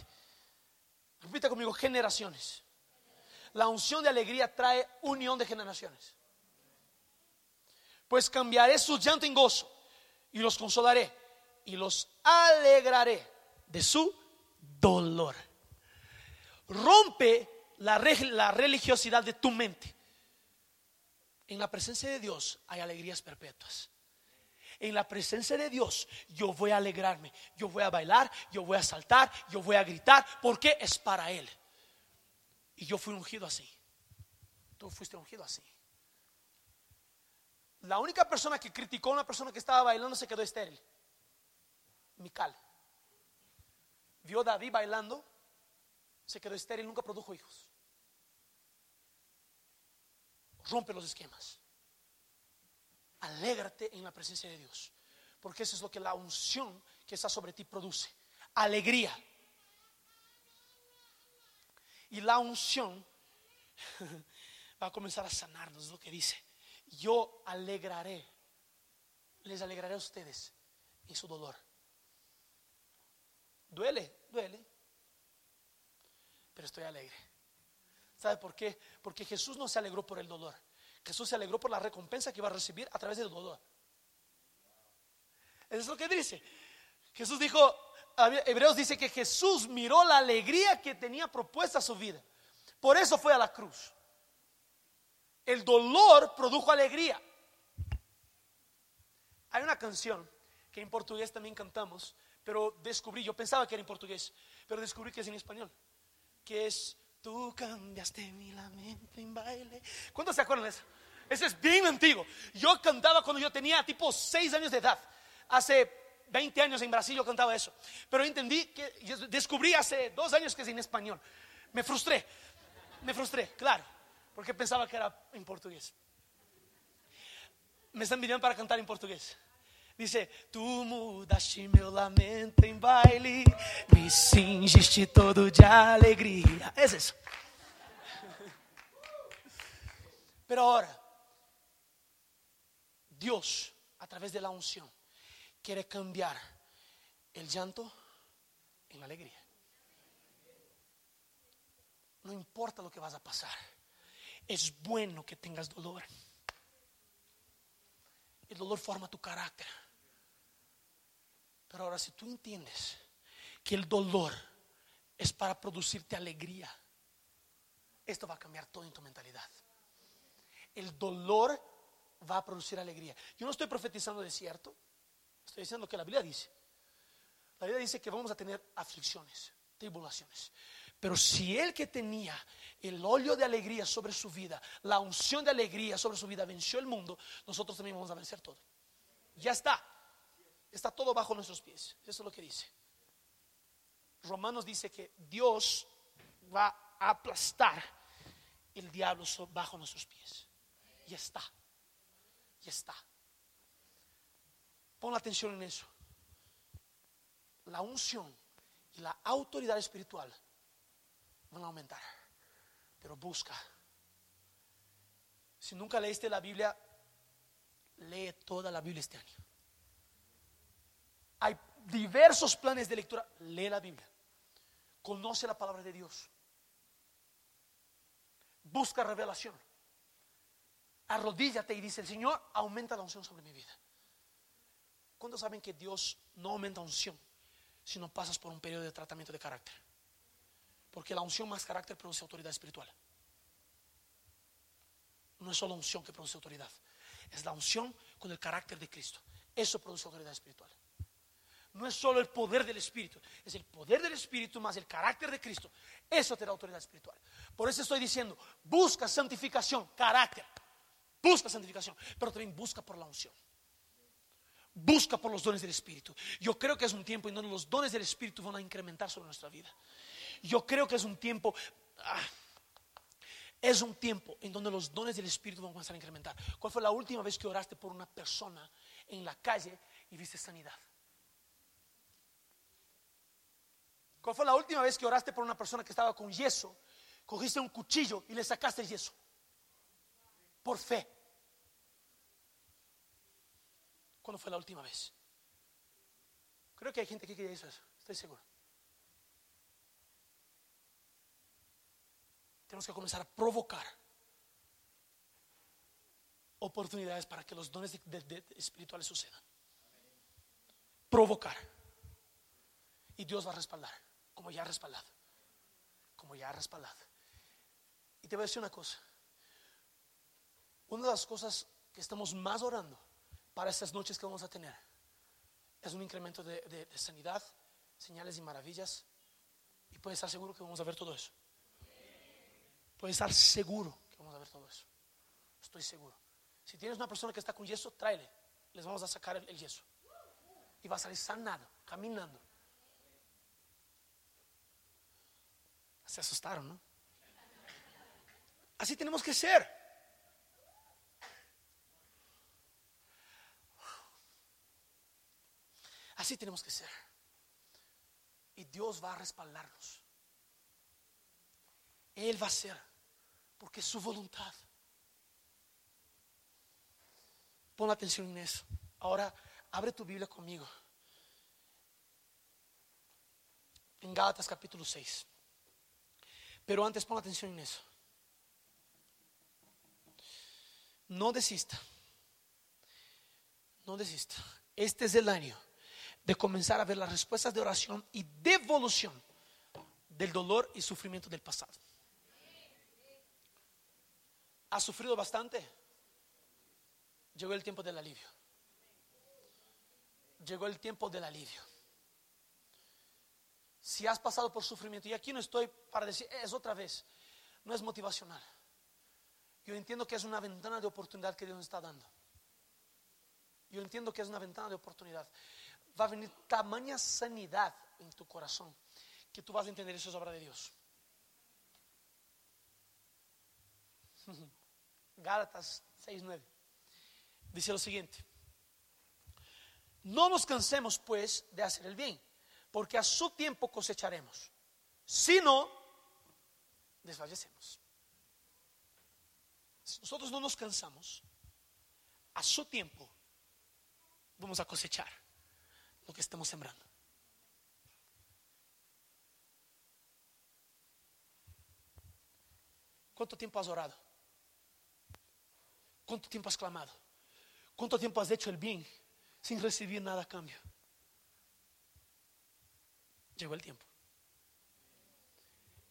Speaker 2: Repita conmigo, generaciones. La unción de alegría trae unión de generaciones. Pues cambiaré su llanto en gozo y los consolaré y los alegraré de su dolor. Rompe la, religiosidad de tu mente. En la presencia de Dios hay alegrías perpetuas. En la presencia de Dios yo voy a alegrarme, yo voy a bailar, yo voy a saltar, yo voy a gritar, porque es para Él. Y yo fui ungido así. Tú fuiste ungido así. La única persona que criticó a una persona que estaba bailando se quedó estéril. Mical vio a David bailando, se quedó estéril, nunca produjo hijos. Rompe los esquemas. Alégrate en la presencia de Dios, porque eso es lo que la unción que está sobre ti produce. Alegría. Y la unción va a comenzar a sanarnos, es lo que dice. Yo alegraré, les alegraré a ustedes en su dolor. Duele, duele. Pero estoy alegre. ¿Sabe por qué? Porque Jesús no se alegró por el dolor. Jesús se alegró por la recompensa que iba a recibir a través del dolor. Eso es lo que dice. Jesús dijo, Hebreos dice que Jesús miró la alegría que tenía propuesta su vida. Por eso fue a la cruz. El dolor produjo alegría. Hay una canción que en portugués también cantamos pero descubrí, yo pensaba que era en portugués, pero descubrí que es en español, que es, tú cambiaste mi lamento en baile. ¿Cuántos se acuerdan de eso? Ese es bien antiguo. Yo cantaba cuando yo tenía tipo 6 años de edad. Hace 20 años en Brasil yo cantaba eso. Pero entendí que descubrí hace dos años que es en español. Me frustré, me frustré, claro, porque pensaba que era en portugués. Me están pidiendo para cantar en portugués. Dice, tu mudaste meu lamento em baile, me cingiste todo de alegría. Es eso. Pero ahora, Dios, a través de la cambiar el llanto en la alegría. No importa lo que vas a pasar, es bueno que tengas dolor. El dolor forma tu carácter. Pero ahora si tú entiendes que el dolor es para producirte alegría, esto va a cambiar todo en tu mentalidad. El dolor va a producir alegría. Yo no estoy profetizando desierto, estoy diciendo lo que la Biblia dice. La Biblia dice que vamos a tener aflicciones, tribulaciones. Pero si el que tenía el óleo de alegría sobre su vida, la unción de alegría sobre su vida venció el mundo, nosotros también vamos a vencer todo. Ya está. Está todo bajo nuestros pies. Eso es lo que dice. Romanos dice que Dios va a aplastar el diablo bajo nuestros pies. Ya está. Ya está. Pon atención en eso. La unción y la autoridad espiritual van a aumentar. Pero busca. Si nunca leíste la Biblia, lee toda la Biblia este año. Diversos planes de lectura. Lee la Biblia. Conoce la palabra de Dios. Busca revelación. Arrodíllate y dice, el Señor aumenta la unción sobre mi vida. ¿Cuántos saben que Dios no aumenta unción si no pasas por un periodo de tratamiento de carácter? Porque la unción más carácter produce autoridad espiritual. No es solo unción que produce autoridad, es la unción con el carácter de Cristo. Eso produce autoridad espiritual no es solo el poder del Espíritu, es el poder del Espíritu más el carácter de Cristo. Eso te da autoridad espiritual. Por eso estoy diciendo, busca santificación, carácter. Busca santificación, pero también busca por la unción. Busca por los dones del Espíritu. Yo creo que es un tiempo en donde los dones del Espíritu van a incrementar sobre nuestra vida. Yo creo que es un tiempo... Ah, es un tiempo en donde los dones del Espíritu van a comenzar a incrementar. ¿Cuál fue la última vez que oraste por una persona en la calle y viste sanidad? ¿Cuál fue la última vez que oraste por una persona que estaba con yeso? Cogiste un cuchillo y le sacaste el yeso. Por fe. ¿Cuándo fue la última vez? Creo que hay gente aquí que hizo eso, estoy seguro. Tenemos que comenzar a provocar oportunidades para que los dones espirituales sucedan. Provocar. Y Dios va a respaldar como ya respaldado. Como ya respaldado. Y te voy a decir una cosa. Una de las cosas que estamos más orando para estas noches que vamos a tener es un incremento de, sanidad, señales y maravillas. Y puedes estar seguro que vamos a ver todo eso. Puedes estar seguro que vamos a ver todo eso. Estoy seguro. Si tienes una persona que está con yeso, tráele. Les vamos a sacar el yeso. Y va a salir sanado, caminando. Se asustaron, ¿no? Así tenemos que ser. Así tenemos que ser. Y Dios va a respaldarnos. Él va a ser, porque es su voluntad. Pon atención en eso. Ahora, abre tu Biblia conmigo. En Gálatas capítulo 6. Pero antes pon atención en eso. No desista. No desista. Este es el año de comenzar a ver las respuestas de oración y devolución del dolor y sufrimiento del pasado. ¿Has sufrido bastante? Llegó el tiempo del alivio. Llegó el tiempo del alivio si has pasado por sufrimiento, y aquí no estoy para decir, es otra vez, no es motivacional. Yo entiendo que es una ventana de oportunidad que Dios está dando. Yo entiendo que es una ventana de oportunidad. Va a venir tamaña sanidad en tu corazón que tú vas a entender eso es obra de Dios. Gálatas 6:9 dice lo siguiente: No nos cansemos pues de hacer el bien, porque a su tiempo cosecharemos. Si no, desfallecemos. Si nosotros no nos cansamos, a su tiempo vamos a cosechar lo que estamos sembrando. ¿Cuánto tiempo has orado? ¿Cuánto tiempo has clamado? ¿Cuánto tiempo has hecho el bien sin recibir nada a cambio? Llegó el tiempo.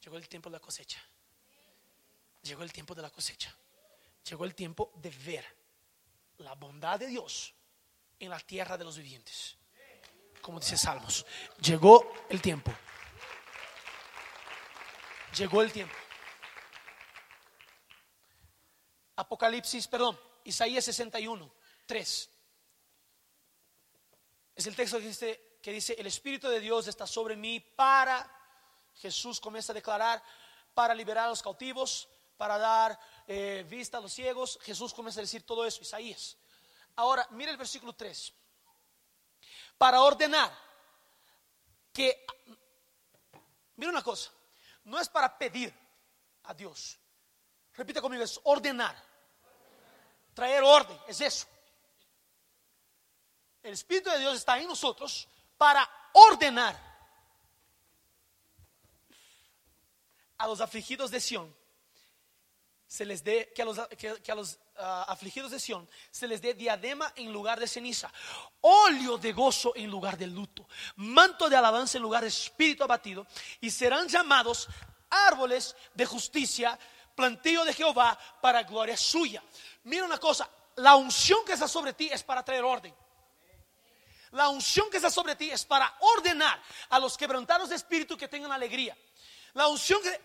Speaker 2: Llegó el tiempo de la cosecha. Llegó el tiempo de la cosecha. Llegó el tiempo de ver la bondad de Dios en la tierra de los vivientes. Como dice Salmos. Llegó el tiempo. Llegó el tiempo. Apocalipsis, perdón, Isaías 61, 3. Es el texto que dice, que dice, el Espíritu de Dios está sobre mí para, Jesús comienza a declarar, para liberar a los cautivos, para dar eh, vista a los ciegos. Jesús comienza a decir todo eso, Isaías. Ahora, mire el versículo 3. Para ordenar que, mire una cosa, no es para pedir a Dios. Repite conmigo, es ordenar. Traer orden, es eso. El Espíritu de Dios está en nosotros para ordenar a los afligidos de Sión. Se les dé que a los, ah, afligidos de Sión se les dé diadema en lugar de ceniza, óleo de gozo en lugar de luto, manto de alabanza en lugar de espíritu abatido, y serán llamados árboles de justicia, plantío de Jehová para gloria suya. Mira una cosa, la unción que está sobre ti es para traer orden. La unción que está sobre ti es para ordenar a los quebrantados de espíritu que tengan alegría. La unción que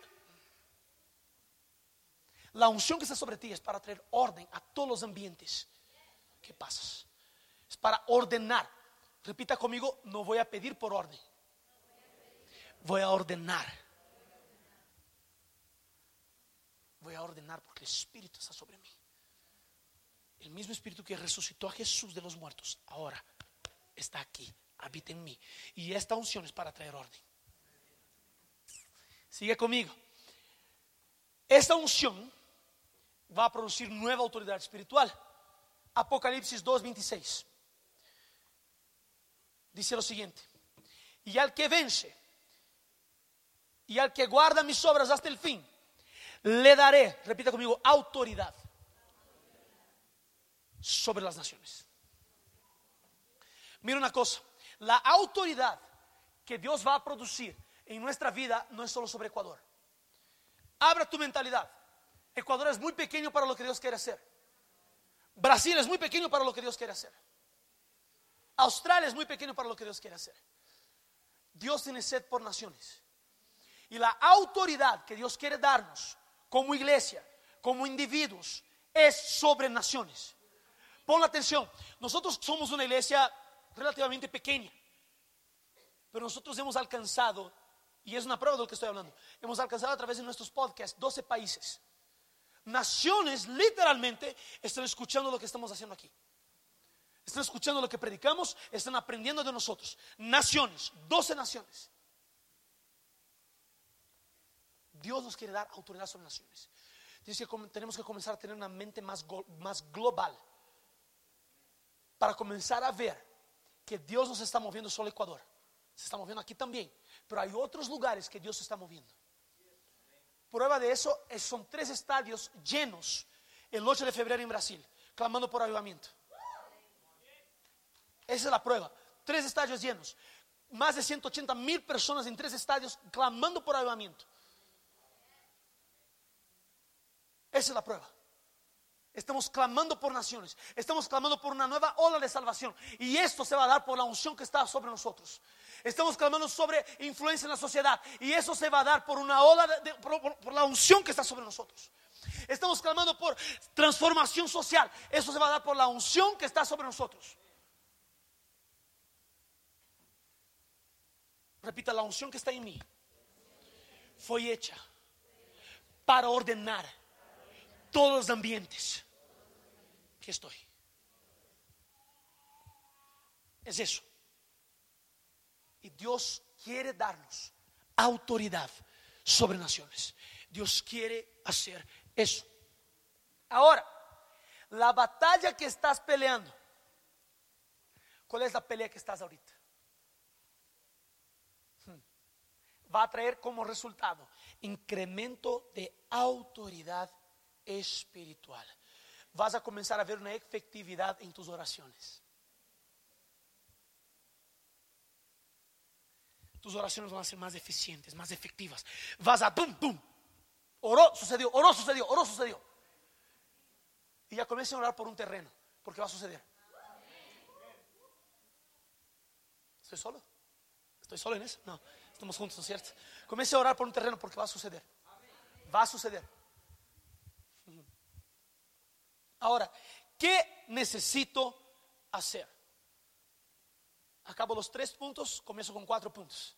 Speaker 2: la unción que está sobre ti es para traer orden a todos los ambientes que pasas. Es para ordenar. Repita conmigo, no voy a pedir por orden. Voy a ordenar. Voy a ordenar porque el Espíritu está sobre mí. El mismo Espíritu que resucitó a Jesús de los muertos, ahora está aquí, habita en mí. Y esta unción es para traer orden. Sigue conmigo. Esta unción va a producir nueva autoridad espiritual. Apocalipsis 2:26. Dice lo siguiente. Y al que vence, y al que guarda mis obras hasta el fin, le daré, repita conmigo, autoridad sobre las naciones. Mira una cosa, la autoridad que Dios va a producir en nuestra vida no es solo sobre Ecuador. Abra tu mentalidad. Ecuador es muy pequeño para lo que Dios quiere hacer. Brasil es muy pequeño para lo que Dios quiere hacer. Australia es muy pequeño para lo que Dios quiere hacer. Dios tiene sed por naciones. Y la autoridad que Dios quiere darnos como iglesia, como individuos, es sobre naciones. Pon atención, nosotros somos una iglesia relativamente pequeña, pero nosotros hemos alcanzado, y es una prueba de lo que estoy hablando, hemos alcanzado a través de nuestros podcasts 12 países. Naciones literalmente están escuchando lo que estamos haciendo aquí. Están escuchando lo que predicamos, están aprendiendo de nosotros. Naciones, 12 naciones. Dios nos quiere dar autoridad sobre naciones. tenemos que comenzar a tener una mente más, global para comenzar a ver que Dios nos está moviendo solo Ecuador. Se está moviendo aquí también. Pero hay otros lugares que Dios se está moviendo. Prueba de eso son tres estadios llenos el 8 de febrero en Brasil, clamando por avivamiento. Esa es la prueba. Tres estadios llenos. Más de 180 mil personas en tres estadios clamando por avivamiento. Esa es la prueba. Estamos clamando por naciones. Estamos clamando por una nueva ola de salvación. Y esto se va a dar por la unción que está sobre nosotros. Estamos clamando sobre influencia en la sociedad. Y eso se va a dar por una ola de, por, la unción que está sobre nosotros. Estamos clamando por transformación social. Eso se va a dar por la unción que está sobre nosotros. Repita, la unción que está en mí fue hecha para ordenar todos los ambientes estoy. Es eso. Y Dios quiere darnos autoridad sobre naciones. Dios quiere hacer eso. Ahora, la batalla que estás peleando, ¿cuál es la pelea que estás ahorita? Hmm. Va a traer como resultado incremento de autoridad espiritual. Vas a comenzar a ver una efectividad en tus oraciones. tus oraciones van a ser más eficientes, más efectivas. Vas a pum, pum. Oró, sucedió, oró, sucedió, oró, sucedió. Y ya comiencen a orar por un terreno, porque va a suceder. ¿Estoy solo? ¿Estoy solo en eso? No, estamos juntos, ¿no es cierto? Comience a orar por un terreno porque va a suceder. Va a suceder. Ahora, ¿qué necesito hacer? Acabo los tres puntos, comienzo con cuatro puntos.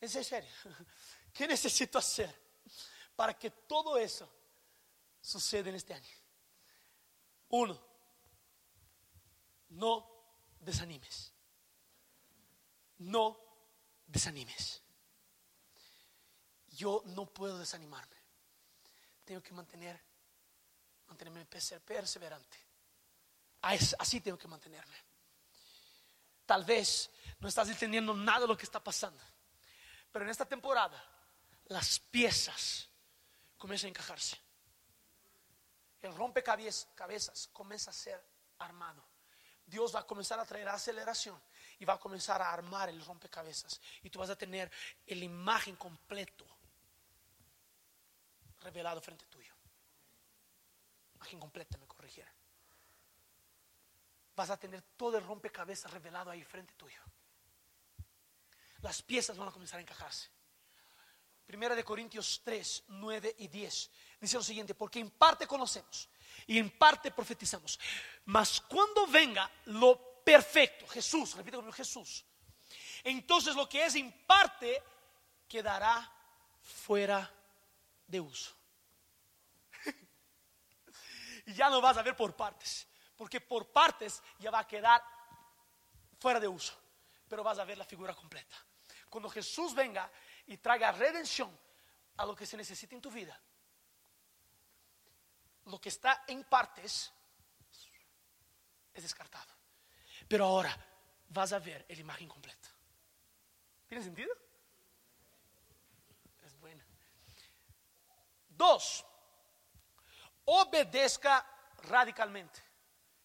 Speaker 2: Es en serio. ¿Qué necesito hacer para que todo eso suceda en este año? Uno, no desanimes. No desanimes. Yo no puedo desanimarme. Tengo que mantener, mantenerme perseverante. Así tengo que mantenerme. Tal vez no estás entendiendo nada de lo que está pasando. Pero en esta temporada las piezas comienzan a encajarse. El rompecabezas comienza a ser armado. Dios va a comenzar a traer aceleración y va a comenzar a armar el rompecabezas. Y tú vas a tener la imagen completo revelado frente tuyo. Imagen completa, me corrigiera vas a tener todo el rompecabezas revelado ahí frente tuyo. Las piezas van a comenzar a encajarse. Primera de Corintios 3, 9 y 10 dice lo siguiente, porque en parte conocemos y en parte profetizamos, mas cuando venga lo perfecto, Jesús, repito conmigo, Jesús, entonces lo que es en parte quedará fuera de uso. Y ya no vas a ver por partes porque por partes ya va a quedar fuera de uso, pero vas a ver la figura completa. Cuando Jesús venga y traiga redención a lo que se necesita en tu vida, lo que está en partes es descartado. Pero ahora vas a ver la imagen completa. ¿Tiene sentido? Es buena. Dos, obedezca radicalmente.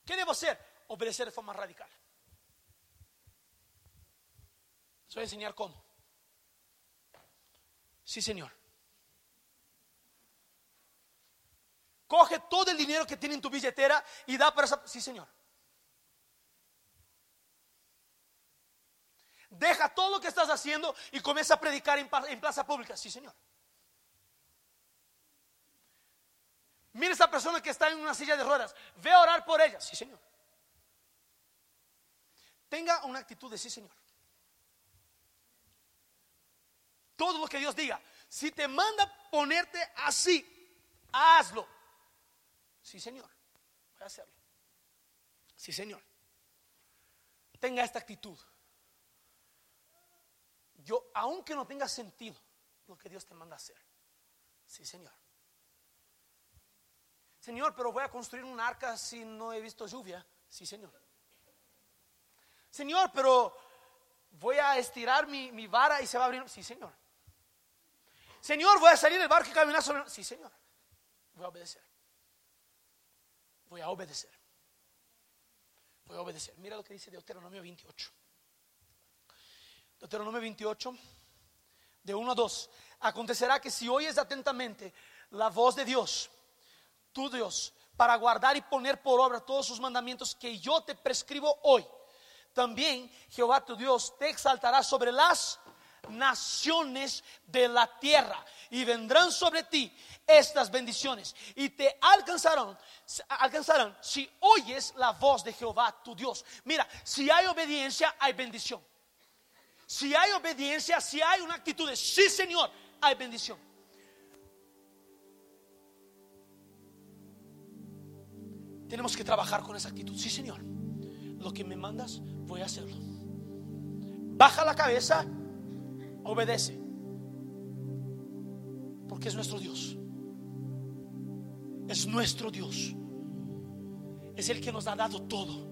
Speaker 2: ¿Qué debo hacer? Obedecer de forma radical. Les voy a enseñar cómo. Sí, Señor. Coge todo el dinero que tiene en tu billetera y da para esa... Sí, Señor. Deja todo lo que estás haciendo y comienza a predicar en, plaza pública. Sí, Señor. Mira esa persona que está en una silla de ruedas. Ve a orar por ella. Sí, Señor. Tenga una actitud de sí, Señor. Todo lo que Dios diga. Si te manda ponerte así, hazlo. Sí, Señor. Voy a hacerlo. Sí, Señor. Tenga esta actitud. Yo, aunque no tenga sentido lo que Dios te manda hacer. Sí, Señor. Señor, pero voy a construir un arca si no he visto lluvia. Sí, Señor. Señor, pero voy a estirar mi, vara y se va a abrir. Sí, Señor. Señor, voy a salir del barco y caminar sobre. Sí, Señor. Voy a obedecer. Voy a obedecer. Voy a obedecer. Mira lo que dice Deuteronomio 28. Deuteronomio 28, de 1 a 2. Acontecerá que si oyes atentamente la voz de Dios, Dios para guardar y poner por obra todos sus mandamientos que yo te prescribo hoy. También Jehová tu Dios te exaltará sobre las naciones de la tierra y vendrán sobre ti estas bendiciones y te alcanzarán alcanzarán si oyes la voz de Jehová tu Dios. Mira, si hay obediencia hay bendición. Si hay obediencia, si hay una actitud de sí, Señor, hay bendición. Tenemos que trabajar con esa actitud. Sí, Señor. lo que me mandas, voy a hacerlo. Baja la cabeza, obedece. Porque es nuestro Dios. Es nuestro Dios. Es el que nos ha dado todo.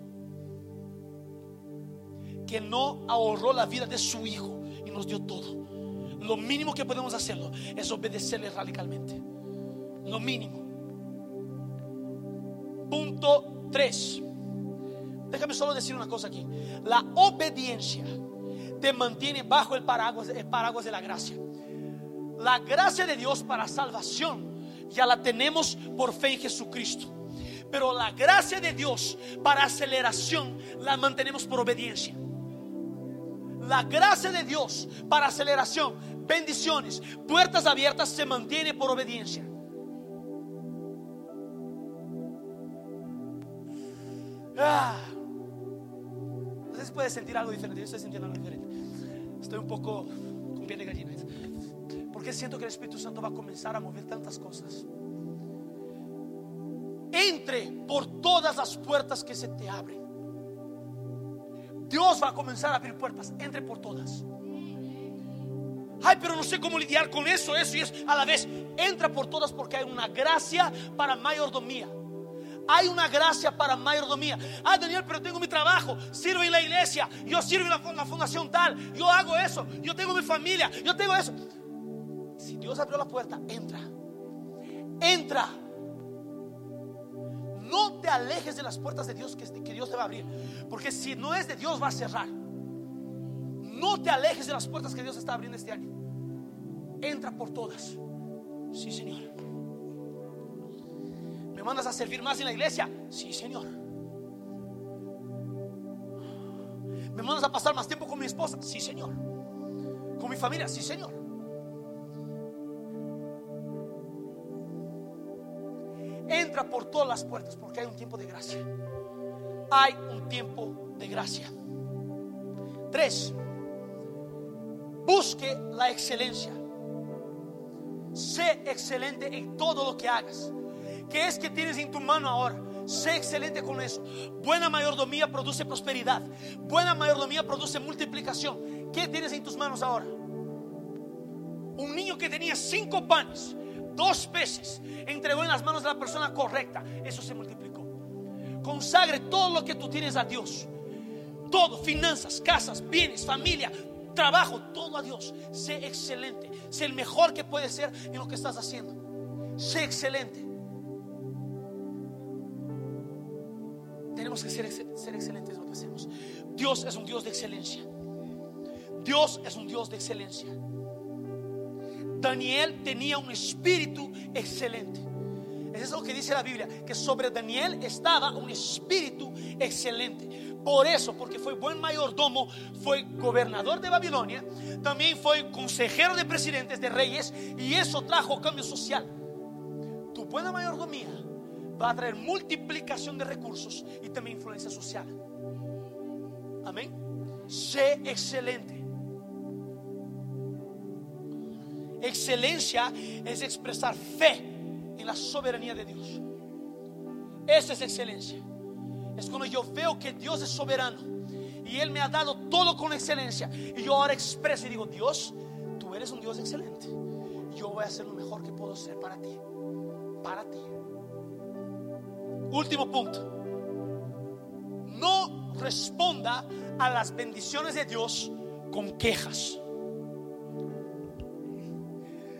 Speaker 2: Que no ahorró la vida de su Hijo y nos dio todo. Lo mínimo que podemos hacerlo es obedecerle radicalmente. Lo mínimo. Punto 3. Déjame solo decir una cosa aquí. La obediencia te mantiene bajo el paraguas, el paraguas de la gracia. La gracia de Dios para salvación ya la tenemos por fe en Jesucristo. Pero la gracia de Dios para aceleración la mantenemos por obediencia. La gracia de Dios para aceleración, bendiciones, puertas abiertas se mantiene por obediencia. Ah. Si puedes sentir algo diferente. Yo estoy sintiendo algo diferente. Estoy un poco con pie de gallina. Porque siento que el Espíritu Santo va a comenzar a mover tantas cosas. Entre por todas las puertas que se te abren. Dios va a comenzar a abrir puertas. Entre por todas. Ay, pero no sé cómo lidiar con eso, eso y eso. A la vez, entra por todas porque hay una gracia para mayordomía. Hay una gracia para mayordomía. Ah, Daniel, pero tengo mi trabajo, sirvo en la iglesia, yo sirvo en la, fundación tal, yo hago eso, yo tengo mi familia, yo tengo eso. Si Dios abrió la puerta, entra. Entra. No te alejes de las puertas de Dios que, que Dios te va a abrir. Porque si no es de Dios, va a cerrar. No te alejes de las puertas que Dios está abriendo este año. Entra por todas. Sí, Señor mandas a servir más en la iglesia? Sí, Señor. ¿Me mandas a pasar más tiempo con mi esposa? Sí, Señor. ¿Con mi familia? Sí, Señor. Entra por todas las puertas porque hay un tiempo de gracia. Hay un tiempo de gracia. Tres, busque la excelencia. Sé excelente en todo lo que hagas. ¿Qué es que tienes en tu mano ahora? Sé excelente con eso. Buena mayordomía produce prosperidad. Buena mayordomía produce multiplicación. ¿Qué tienes en tus manos ahora? Un niño que tenía cinco panes, dos peces, entregó en las manos de la persona correcta. Eso se multiplicó. Consagre todo lo que tú tienes a Dios. Todo, finanzas, casas, bienes, familia, trabajo, todo a Dios. Sé excelente. Sé el mejor que puedes ser en lo que estás haciendo. Sé excelente. Que ser, excelentes en lo hacemos. Dios es un Dios de excelencia. Dios es un Dios de excelencia. Daniel tenía un espíritu excelente. Es lo que dice la Biblia, que sobre Daniel estaba un espíritu excelente. Por eso, porque fue buen mayordomo, fue gobernador de Babilonia, también fue consejero de presidentes, de reyes, y eso trajo cambio social. Tu buena mayordomía va a traer multiplicación de recursos y también influencia social. Amén. Sé excelente. Excelencia es expresar fe en la soberanía de Dios. Esa es excelencia. Es cuando yo veo que Dios es soberano y Él me ha dado todo con excelencia. Y yo ahora expreso y digo, Dios, tú eres un Dios excelente. Yo voy a hacer lo mejor que puedo ser para ti. Para ti. Último punto. No responda a las bendiciones de Dios con quejas.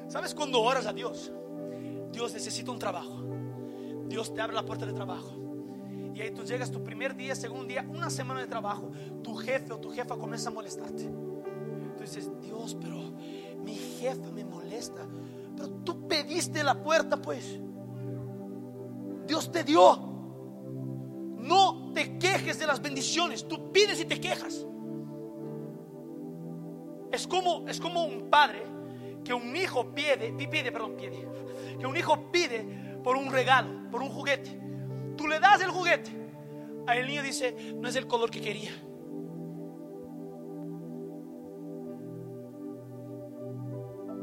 Speaker 2: ¿Sabes cuando oras a Dios? Dios necesita un trabajo. Dios te abre la puerta de trabajo. Y ahí tú llegas tu primer día, segundo día, una semana de trabajo. Tu jefe o tu jefa comienza a molestarte. Tú dices, Dios, pero mi jefa me molesta. Pero tú pediste la puerta, pues. Dios te dio. No te quejes de las bendiciones, tú pides y te quejas. Es como, es como un padre que un hijo pide, pide, perdón, pide, que un hijo pide por un regalo, por un juguete. Tú le das el juguete. A el niño dice, no es el color que quería.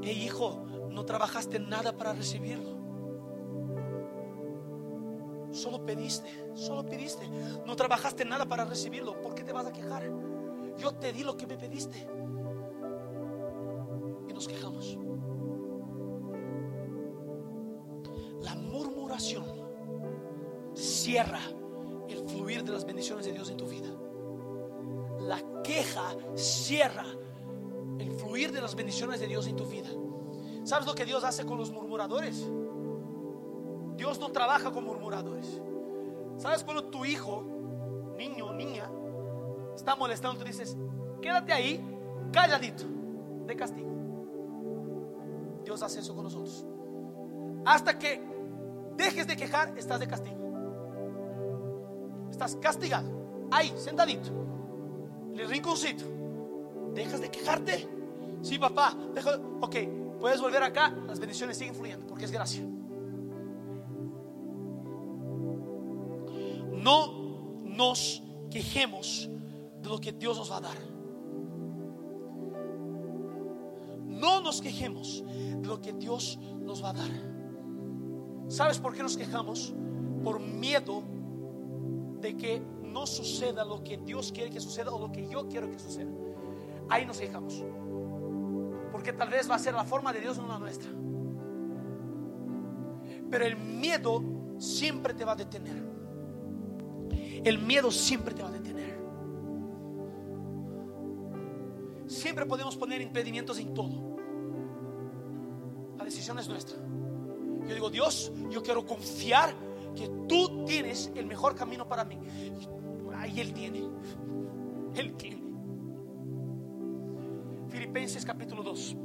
Speaker 2: Hey hijo, no trabajaste nada para recibirlo. Solo pediste, solo pediste. No trabajaste nada para recibirlo. ¿Por qué te vas a quejar? Yo te di lo que me pediste. Y nos quejamos. La murmuración cierra el fluir de las bendiciones de Dios en tu vida. La queja cierra el fluir de las bendiciones de Dios en tu vida. ¿Sabes lo que Dios hace con los murmuradores? Dios no trabaja con murmuradores. ¿Sabes cuando tu hijo, niño o niña, está molestando, tú dices, quédate ahí, calladito, de castigo? Dios hace eso con nosotros. Hasta que dejes de quejar, estás de castigo. Estás castigado, ahí, sentadito, en el rinconcito. ¿Dejas de quejarte? Sí, papá, deja, ok, puedes volver acá, las bendiciones siguen fluyendo porque es gracia. No nos quejemos de lo que Dios nos va a dar. No nos quejemos de lo que Dios nos va a dar. ¿Sabes por qué nos quejamos? Por miedo de que no suceda lo que Dios quiere que suceda o lo que yo quiero que suceda. Ahí nos quejamos. Porque tal vez va a ser la forma de Dios, no la nuestra. Pero el miedo siempre te va a detener. El miedo siempre te va a detener. Siempre podemos poner impedimentos en todo. La decisión es nuestra. Yo digo, Dios, yo quiero confiar que tú tienes el mejor camino para mí. Ahí Él tiene. Él tiene. Filipenses capítulo 2.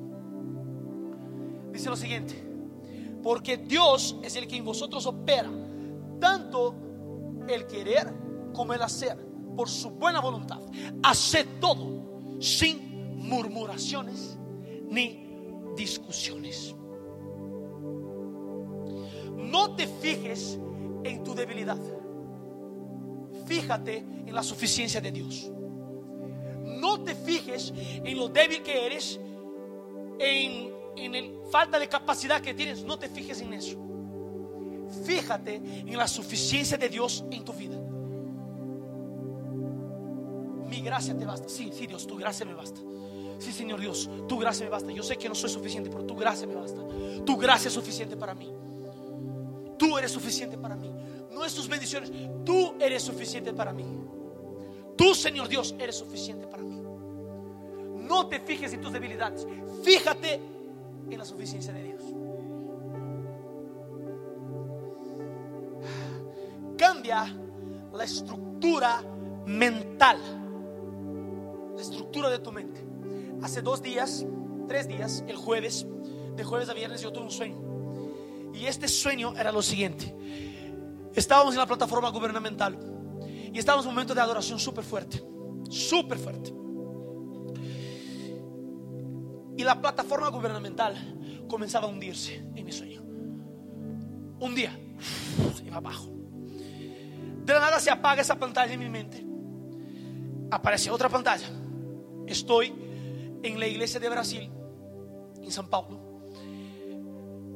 Speaker 2: Dice lo siguiente. Porque Dios es el que en vosotros opera. Tanto el querer como el hacer por su buena voluntad. Haced todo sin murmuraciones ni discusiones. No te fijes en tu debilidad. Fíjate en la suficiencia de Dios. No te fijes en lo débil que eres, en, en falta de capacidad que tienes. No te fijes en eso. Fíjate en la suficiencia de Dios en tu vida gracia te basta. Sí, sí, Dios, tu gracia me basta. Sí, Señor Dios, tu gracia me basta. Yo sé que no soy suficiente, pero tu gracia me basta. Tu gracia es suficiente para mí. Tú eres suficiente para mí. No es tus bendiciones, tú eres suficiente para mí. Tú, Señor Dios, eres suficiente para mí. No te fijes en tus debilidades. Fíjate en la suficiencia de Dios. Cambia la estructura mental la estructura de tu mente. Hace dos días, tres días, el jueves, de jueves a viernes yo tuve un sueño. Y este sueño era lo siguiente. Estábamos en la plataforma gubernamental y estábamos en un momento de adoración súper fuerte, súper fuerte. Y la plataforma gubernamental comenzaba a hundirse en mi sueño. Un día, iba abajo. De la nada se apaga esa pantalla en mi mente. Aparece otra pantalla estoy en la iglesia de Brasil, en San Paulo,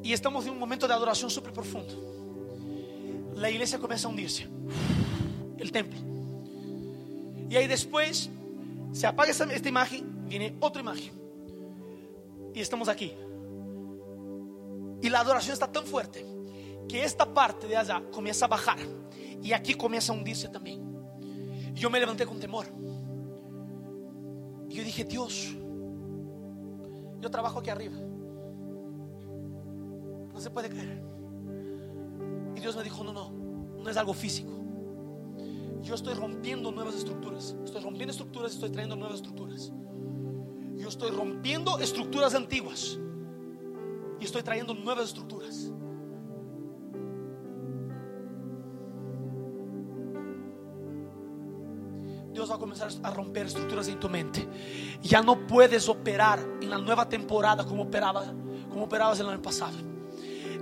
Speaker 2: y estamos en un momento de adoración súper profundo. La iglesia comienza a hundirse, el templo. Y ahí después se apaga esta, esta imagen, viene otra imagen. Y estamos aquí. Y la adoración está tan fuerte que esta parte de allá comienza a bajar. Y aquí comienza a hundirse también. Yo me levanté con temor. Y yo dije, Dios, yo trabajo aquí arriba. No se puede creer. Y Dios me dijo, no, no, no es algo físico. Yo estoy rompiendo nuevas estructuras. Estoy rompiendo estructuras estoy trayendo nuevas estructuras. Yo estoy rompiendo estructuras antiguas y estoy trayendo nuevas estructuras. Dios va a comenzar a romper estructuras en tu mente. Ya no puedes operar en la nueva temporada como, operaba, como operabas el año pasado.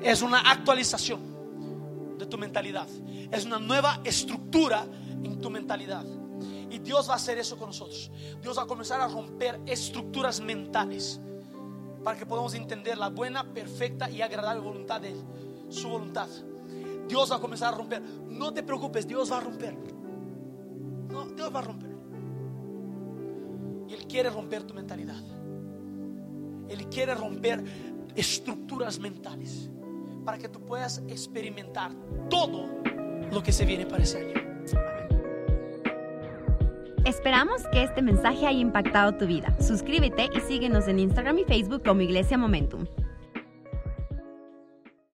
Speaker 2: Es una actualización de tu mentalidad. Es una nueva estructura en tu mentalidad. Y Dios va a hacer eso con nosotros. Dios va a comenzar a romper estructuras mentales para que podamos entender la buena, perfecta y agradable voluntad de Su voluntad. Dios va a comenzar a romper. No te preocupes, Dios va a romper. No, Dios va a romper. Y Él quiere romper tu mentalidad. Él quiere romper estructuras mentales para que tú puedas experimentar todo lo que se viene para ese año.
Speaker 1: Esperamos que este mensaje haya impactado tu vida. Suscríbete y síguenos en Instagram y Facebook como Iglesia Momentum.